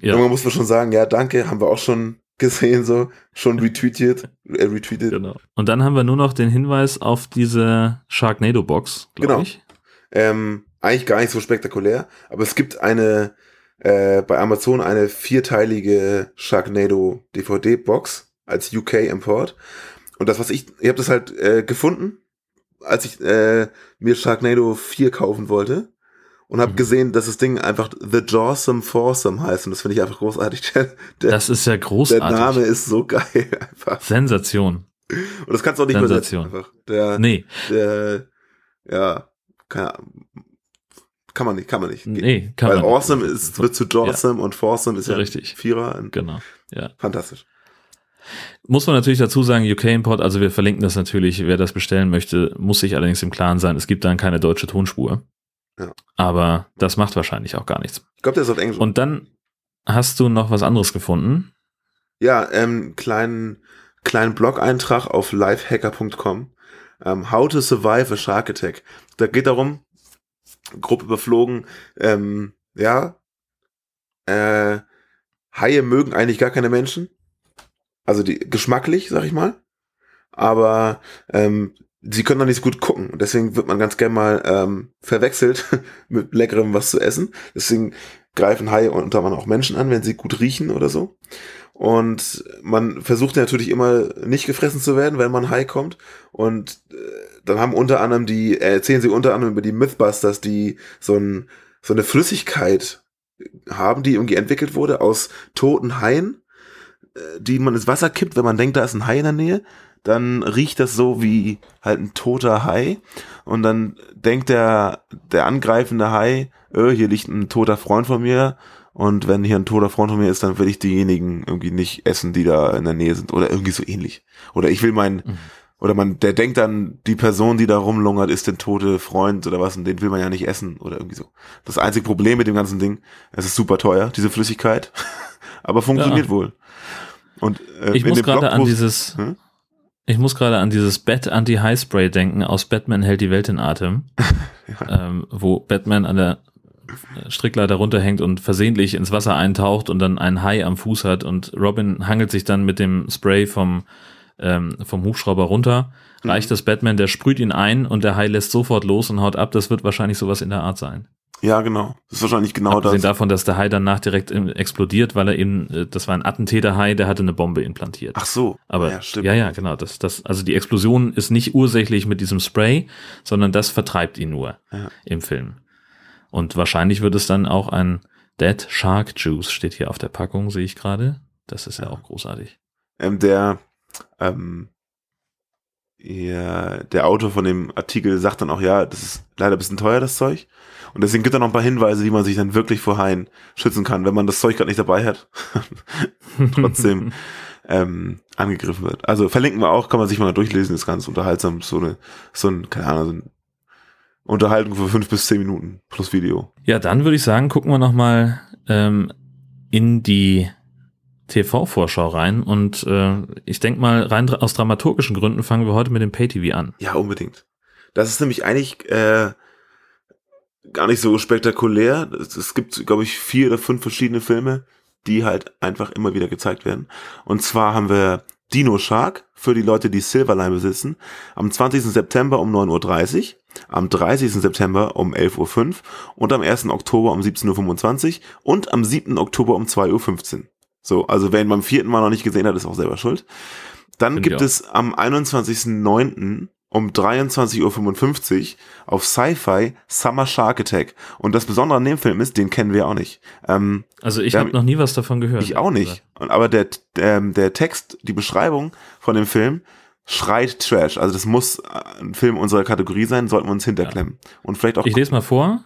Ja. Irgendwann muss man schon sagen, ja, danke, haben wir auch schon gesehen, so, schon retweetet, äh, retweetet. Genau. Und dann haben wir nur noch den Hinweis auf diese Sharknado-Box, glaube Genau. ich. Ähm, eigentlich gar nicht so spektakulär, aber es gibt eine, äh, bei Amazon eine vierteilige Sharknado DVD-Box als UK-Import. Und das, was ich, ich habe das halt äh, gefunden, als ich äh, mir Sharknado 4 kaufen wollte und Mhm. habe gesehen, dass das Ding einfach The Jawsome Foursome heißt und das finde ich einfach großartig. Der, der, Das ist ja der großartig. Name ist so geil einfach. Sensation. Und das kannst du auch nicht Sensation. übersetzen einfach. Der, Nee. der, ja, keine Ahnung. Kann man nicht, kann man nicht. Nee, kann Weil man nicht. awesome ist, wird zu Jawsome und Foursome ist ja Richtig. Vierer. Genau. Ja. Fantastisch. Muss man natürlich dazu sagen, UK Import, also wir verlinken das natürlich, wer das bestellen möchte, muss sich allerdings im Klaren sein, es gibt dann keine deutsche Tonspur. Ja. Aber das macht wahrscheinlich auch gar nichts. Ich glaube, der ist auf Englisch. Und dann hast du noch was anderes gefunden. Ja, ähm, kleinen, kleinen Blog-Eintrag auf lifehacker.com. Ähm, How to survive a Shark Attack. Da geht darum, grob überflogen, ähm, ja, äh, Haie mögen eigentlich gar keine Menschen. Also die geschmacklich, sag ich mal. Aber ähm, sie können doch nicht so gut gucken. Und deswegen wird man ganz gern mal ähm, verwechselt mit leckerem was zu essen. Deswegen greifen Haie unter anderem auch Menschen an, wenn sie gut riechen oder so. Und man versucht natürlich immer nicht gefressen zu werden, wenn man Hai kommt. Und äh, dann haben unter anderem die, äh, erzählen sie unter anderem über die Mythbusters, die so, ein, so eine Flüssigkeit haben, die irgendwie entwickelt wurde aus toten Haien, äh, die man ins Wasser kippt, wenn man denkt, da ist ein Hai in der Nähe. Dann riecht das so wie halt ein toter Hai. Und dann denkt der, der angreifende Hai, öh, hier liegt ein toter Freund von mir. Und wenn hier ein toter Freund von mir ist, dann will ich diejenigen irgendwie nicht essen, die da in der Nähe sind. Oder irgendwie so ähnlich. Oder ich will meinen, Mhm. oder man, der denkt dann, die Person, die da rumlungert, ist der tote Freund oder was, und den will man ja nicht essen oder irgendwie so. Das einzige Problem mit dem ganzen Ding, es ist super teuer, diese Flüssigkeit. Aber funktioniert Ja. wohl. Und äh, Ich muss gerade an dieses, Hm? ich muss gerade an dieses Bat Anti-High-Spray denken aus Batman hält die Welt in Atem, ähm, wo Batman an der Strickleiter runterhängt und versehentlich ins Wasser eintaucht und dann einen Hai am Fuß hat und Robin hangelt sich dann mit dem Spray vom, ähm, vom Hubschrauber runter, reicht das Batman, der sprüht ihn ein und der Hai lässt sofort los und haut ab. Das wird wahrscheinlich sowas in der Art sein. Ja, genau. Das ist wahrscheinlich genau Abgesehen das. davon, dass der Hai danach direkt äh, explodiert, weil er eben, äh, das war ein Attentäter-Hai, der hatte eine Bombe implantiert. Ach so. Aber ja, stimmt. ja, ja, genau. Das, das, also die Explosion ist nicht ursächlich mit diesem Spray, sondern das vertreibt ihn nur Ja. im Film. Und wahrscheinlich wird es dann auch ein Dead Shark Juice, steht hier auf der Packung, sehe ich gerade. Das ist ja auch großartig. ähm, der, ähm, ja, der Autor von dem Artikel sagt dann auch, ja, das ist leider ein bisschen teuer, das Zeug. Und deswegen gibt er noch ein paar Hinweise, wie man sich dann wirklich vor Haien schützen kann, wenn man das Zeug gerade nicht dabei hat. Trotzdem ähm, angegriffen wird. Also verlinken wir auch, kann man sich mal durchlesen, ist ganz unterhaltsam. So eine, so ein, keine Ahnung, so eine Unterhaltung für fünf bis zehn Minuten plus Video. Ja, dann würde ich sagen, gucken wir nochmal ähm, in die TV-Vorschau rein. Und äh, ich denke mal, rein aus dramaturgischen Gründen fangen wir heute mit dem Pay-TV an. Ja, unbedingt. Das ist nämlich eigentlich äh, gar nicht so spektakulär. Es, es gibt, glaube ich, vier oder fünf verschiedene Filme, die halt einfach immer wieder gezeigt werden. Und zwar haben wir Dino Shark für die Leute, die Silverline besitzen, am 20. September um 9.30 Uhr, am 30. September um 11.05 Uhr und am 1. Oktober um 17.25 Uhr und am 7. Oktober um 2.15 Uhr. So, also wer ihn beim vierten Mal noch nicht gesehen hat, ist auch selber schuld. Dann Finde ich gibt es am 21.09. um 23.55 Uhr auf Sci-Fi Summer Shark Attack. Und das Besondere an dem Film ist, den kennen wir auch nicht. Ähm, Also ich habe noch nie was davon gehört. ich auch nicht. Aber der, der, der Text, die Beschreibung von dem Film schreit Trash. Also das muss äh, ein Film unserer Kategorie sein, sollten wir uns hinterklemmen. Und vielleicht auch Ich lese mal vor.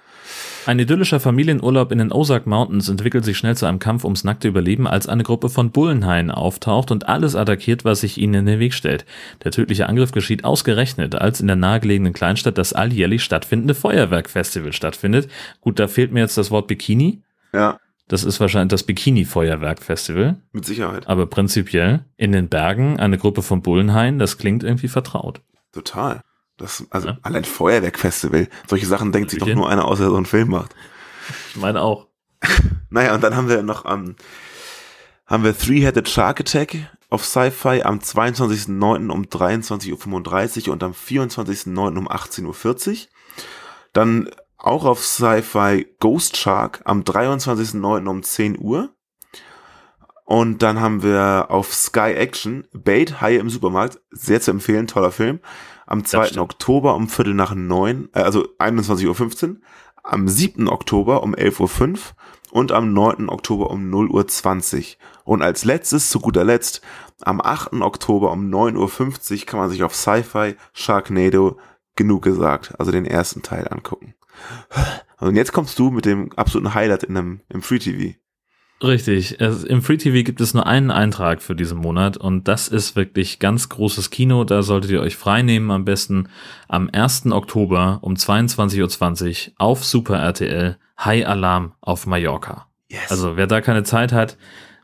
Ein idyllischer Familienurlaub in den Ozark Mountains entwickelt sich schnell zu einem Kampf ums nackte Überleben, als eine Gruppe von Bullenhaien auftaucht und alles attackiert, was sich ihnen in den Weg stellt. Der tödliche Angriff geschieht ausgerechnet, als in der nahegelegenen Kleinstadt das alljährlich stattfindende Feuerwerkfestival stattfindet. Gut, da fehlt mir jetzt das Wort Bikini. Ja, Das ist wahrscheinlich das Bikini-Feuerwerk-Festival. mit Sicherheit. Aber prinzipiell in den Bergen eine Gruppe von Bullenhaien, das klingt irgendwie vertraut. Total. Das, also allein Feuerwerkfestival. Solche Sachen denkt sich doch nur einer aus, der so einen Film macht. Ich meine auch. Naja, und dann haben wir noch am haben wir Three-Headed Shark Attack auf Sci-Fi am 22.09. um 23.35 Uhr und am 24.09. um 18.40 Uhr. Dann auch auf Sci-Fi Ghost Shark am 23.09. um 10 Uhr. Und dann haben wir auf Sky Action Bait Haie im Supermarkt, sehr zu empfehlen, toller Film. Am 2. Oktober um Viertel nach neun, äh, also 21.15 Uhr. Am 7. Oktober um 11.05 Uhr und am 9. Oktober um 0.20 Uhr. Und als letztes, zu guter Letzt, am 8. Oktober um 9.50 Uhr kann man sich auf Sci-Fi Sharknado genug gesagt, also den ersten Teil angucken. Und jetzt kommst du mit dem absoluten Highlight in einem, im Free TV. Richtig. Es, Im Free TV gibt es nur einen Eintrag für diesen Monat und das ist wirklich ganz großes Kino. Da solltet ihr euch frei nehmen, am besten am 1. Oktober um 22.20 Uhr auf Super RTL High Alarm auf Mallorca. Also wer da keine Zeit hat,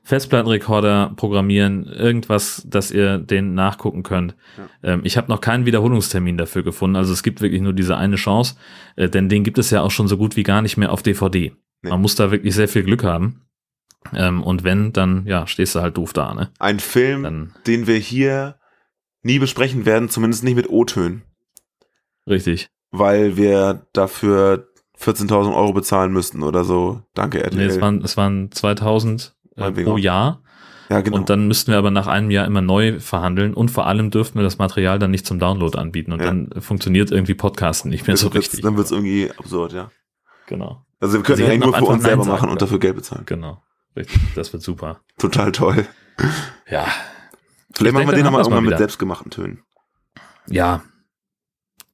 Festplattenrekorder programmieren, irgendwas, dass ihr den nachgucken könnt. Ähm, ich habe noch keinen Wiederholungstermin dafür gefunden. Also es gibt wirklich nur diese eine Chance, äh, denn den gibt es ja auch schon so gut wie gar nicht mehr auf DVD. Man muss da wirklich sehr viel Glück haben. Ähm, und wenn, dann ja, stehst du halt doof da, ne? Ein Film, den wir hier nie besprechen werden, zumindest nicht mit O-Tönen. Richtig. Weil wir dafür 14.000 Euro bezahlen müssten oder so. Danke, RTL. Nee, es waren, es waren 2000 äh, pro. Jahr. Ja, genau. Und dann müssten wir aber nach einem Jahr immer neu verhandeln und vor allem dürften wir das Material dann nicht zum Download anbieten und Ja. dann funktioniert irgendwie Podcasten nicht mehr so Dann wird's- richtig. Dann wird es irgendwie absurd, ja. Genau. Also wir können Sie ja nur für uns selber Nein machen sagen und dafür Geld bezahlen. Genau. Richtig. Das wird super. Total toll. Ja. Vielleicht machen wir den nochmal irgendwann mit selbstgemachten Tönen. Ja.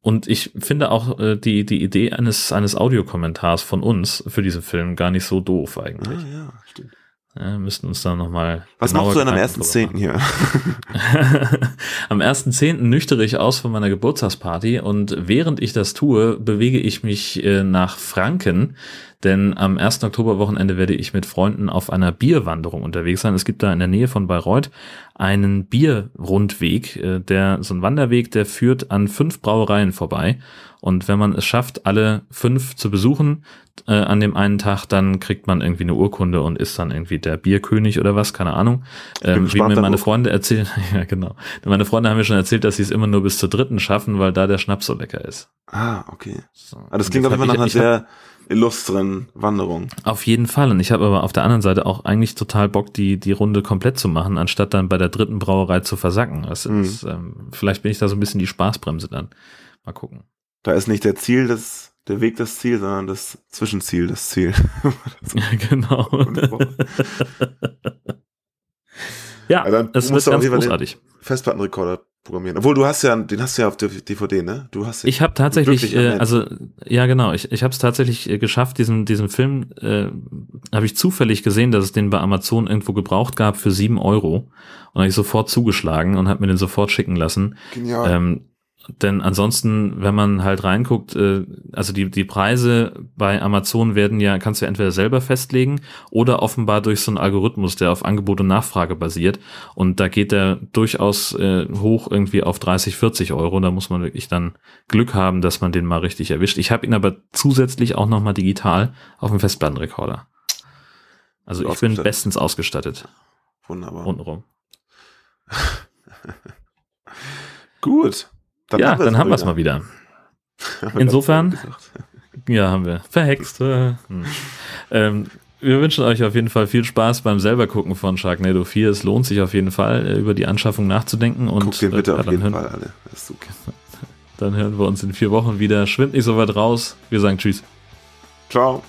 Und ich finde auch äh, die, die Idee eines, eines Audiokommentars von uns für diesen Film gar nicht so doof eigentlich. Ah, ja, stimmt. Ja, müssten uns da nochmal. Was machst du denn am Gedanken ersten drüber Zehnten hier? Am 1.10. nüchtere ich aus von meiner Geburtstagsparty und während ich das tue, bewege ich mich äh, nach Franken, denn am 1. Oktoberwochenende werde ich mit Freunden auf einer Bierwanderung unterwegs sein. Es gibt da in der Nähe von Bayreuth einen Bierrundweg, äh, der so ein Wanderweg, der führt an fünf Brauereien vorbei. Und wenn man es schafft, alle fünf zu besuchen äh, an dem einen Tag, dann kriegt man irgendwie eine Urkunde und ist dann irgendwie der Bierkönig oder was, keine Ahnung. Ähm, wie mir meine. Freunde erzählen, ja genau. Meine Freunde haben mir schon erzählt, dass sie es immer nur bis zur dritten schaffen, weil da der Schnaps so lecker ist. Ah, okay. So. Ah, das klingt auf jeden Fall nach einer ich hab- sehr illustren Wanderung. Auf jeden Fall. Und ich habe aber auf der anderen Seite auch eigentlich total Bock, die, die Runde komplett zu machen, anstatt dann bei der dritten Brauerei zu versacken. Das Mhm. ist, ähm, vielleicht bin ich da so ein bisschen die Spaßbremse dann. Mal gucken. Da ist nicht der Ziel das, der Weg das Ziel, sondern das Zwischenziel das Ziel. Ja, genau. ja, dann es wird ganz großartig. Festplattenrekorder programmieren. Obwohl du hast ja, den hast du ja auf der DVD, ne? Du hast Ich habe tatsächlich, äh, also ja genau, ich, ich habe es tatsächlich äh, geschafft, diesen, diesen Film äh, habe ich zufällig gesehen, dass es den bei Amazon irgendwo gebraucht gab für sieben Euro und habe ich sofort zugeschlagen und habe mir den sofort schicken lassen. Genial. Ähm, denn ansonsten, wenn man halt reinguckt, äh, also die, die Preise bei Amazon werden ja, kannst du ja entweder selber festlegen oder offenbar durch so einen Algorithmus, der auf Angebot und Nachfrage basiert. Und da geht der durchaus äh, hoch irgendwie auf 30, 40 Euro. Da muss man wirklich dann Glück haben, dass man den mal richtig erwischt. Ich habe ihn aber zusätzlich auch nochmal digital auf dem Festplattenrekorder. Also ich bin bestens ausgestattet. Wunderbar. Rundherum. Gut. Ja, dann haben wir es mal wieder. Haben Insofern, ja, haben wir. Verhext. hm. ähm, wir wünschen euch auf jeden Fall viel Spaß beim selber gucken von Sharknado 4. Es lohnt sich auf jeden Fall, äh, über die Anschaffung nachzudenken. Und Guckt den bitte äh, auf dann, jeden hören, Fall alle. Das ist super. dann hören wir uns in vier Wochen wieder. Schwimmt nicht so weit raus. Wir sagen Tschüss. Ciao.